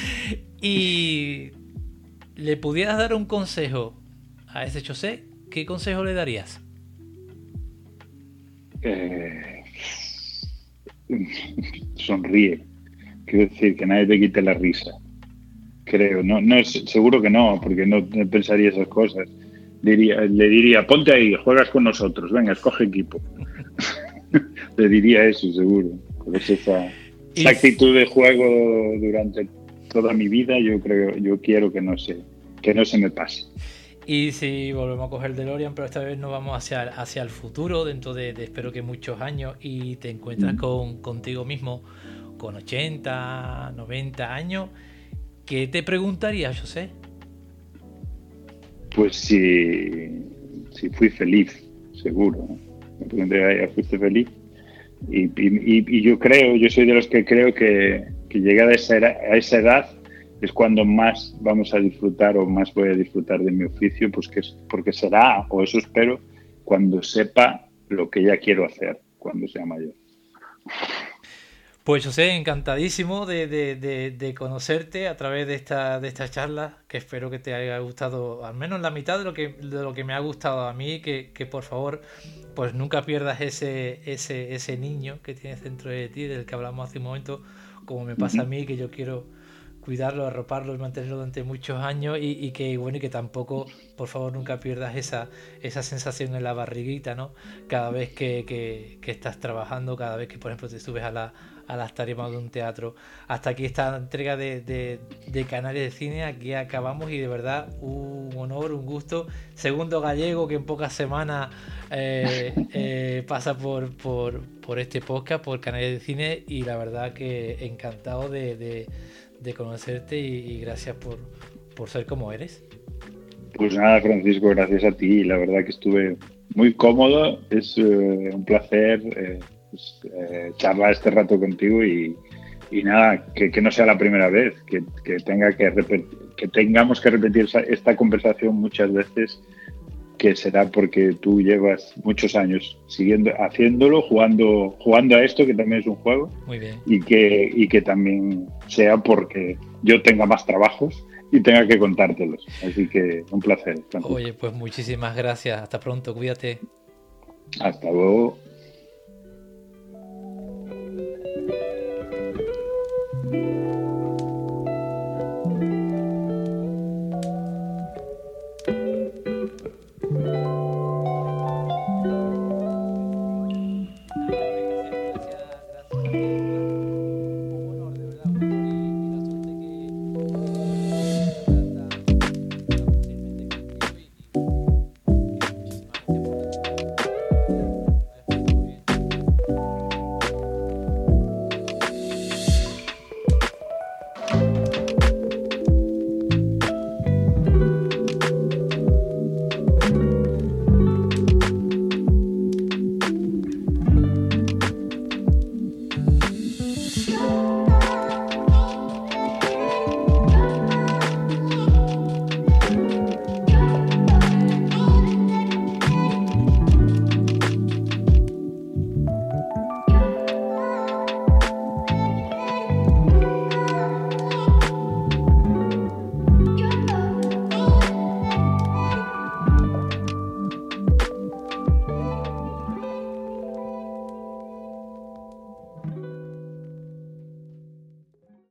y le pudieras dar un consejo a ese José, ¿qué consejo le darías? Eh, *laughs* sonríe. Quiero decir, que nadie te quite la risa. Creo, no, no es, seguro que no, porque no, pensaría esas cosas. Diría, le diría, ponte ahí, juegas con nosotros, venga, escoge equipo. *laughs* le diría eso, seguro. esa, esa actitud de juego durante toda mi vida, yo creo, yo quiero que no se, que no se me pase. Y si volvemos a coger DeLorean, pero esta vez nos vamos hacia, hacia el futuro, dentro de, espero que muchos años, y te encuentras con, contigo mismo con 80, 90 años, ¿qué te preguntaría, José? Pues si, si fui feliz, seguro. Me preguntaría, ¿fuiste feliz? Y, y, yo creo, yo soy de los que creo que, que llegada a esa, a esa edad es cuando más vamos a disfrutar o más voy a disfrutar de mi oficio, pues que porque será, o eso espero, cuando sepa lo que ya quiero hacer cuando sea mayor. Pues José, encantadísimo de, conocerte a través de esta, de esta charla, que espero que te haya gustado al menos la mitad de lo que, de lo que me ha gustado a mí, que, que por favor pues nunca pierdas ese, ese, ese niño que tienes dentro de ti, del que hablamos hace un momento, como me pasa a mí, que yo quiero cuidarlo, arroparlo y mantenerlo durante muchos años y, que bueno y que tampoco por favor nunca pierdas esa, esa sensación en la barriguita, ¿no? Cada vez que, que, estás trabajando, cada vez que por ejemplo te subes a, la, a las tarimas de un teatro. Hasta aquí esta entrega de, de, de Canales de Cine, aquí acabamos y de verdad un honor, un gusto. Segundo gallego que en pocas semanas eh, *laughs* eh, pasa por, por, por, este podcast, por Canales de Cine y la verdad que encantado de de conocerte y, gracias por, por, ser como eres. Pues nada, Francisco, gracias a ti. La verdad que estuve muy cómodo. Es eh, un placer eh, pues, eh, charlar este rato contigo y, y nada, que, que, no sea la primera vez, que, que tenga que, que tengamos que repetir esta conversación muchas veces que será porque tú llevas muchos años siguiendo haciéndolo, jugando, jugando a esto, que también es un juego. Muy bien. Y que, y que también sea porque yo tenga más trabajos y tenga que contártelos. Así que un placer. Oye, pues muchísimas gracias. Hasta pronto, cuídate. Hasta luego.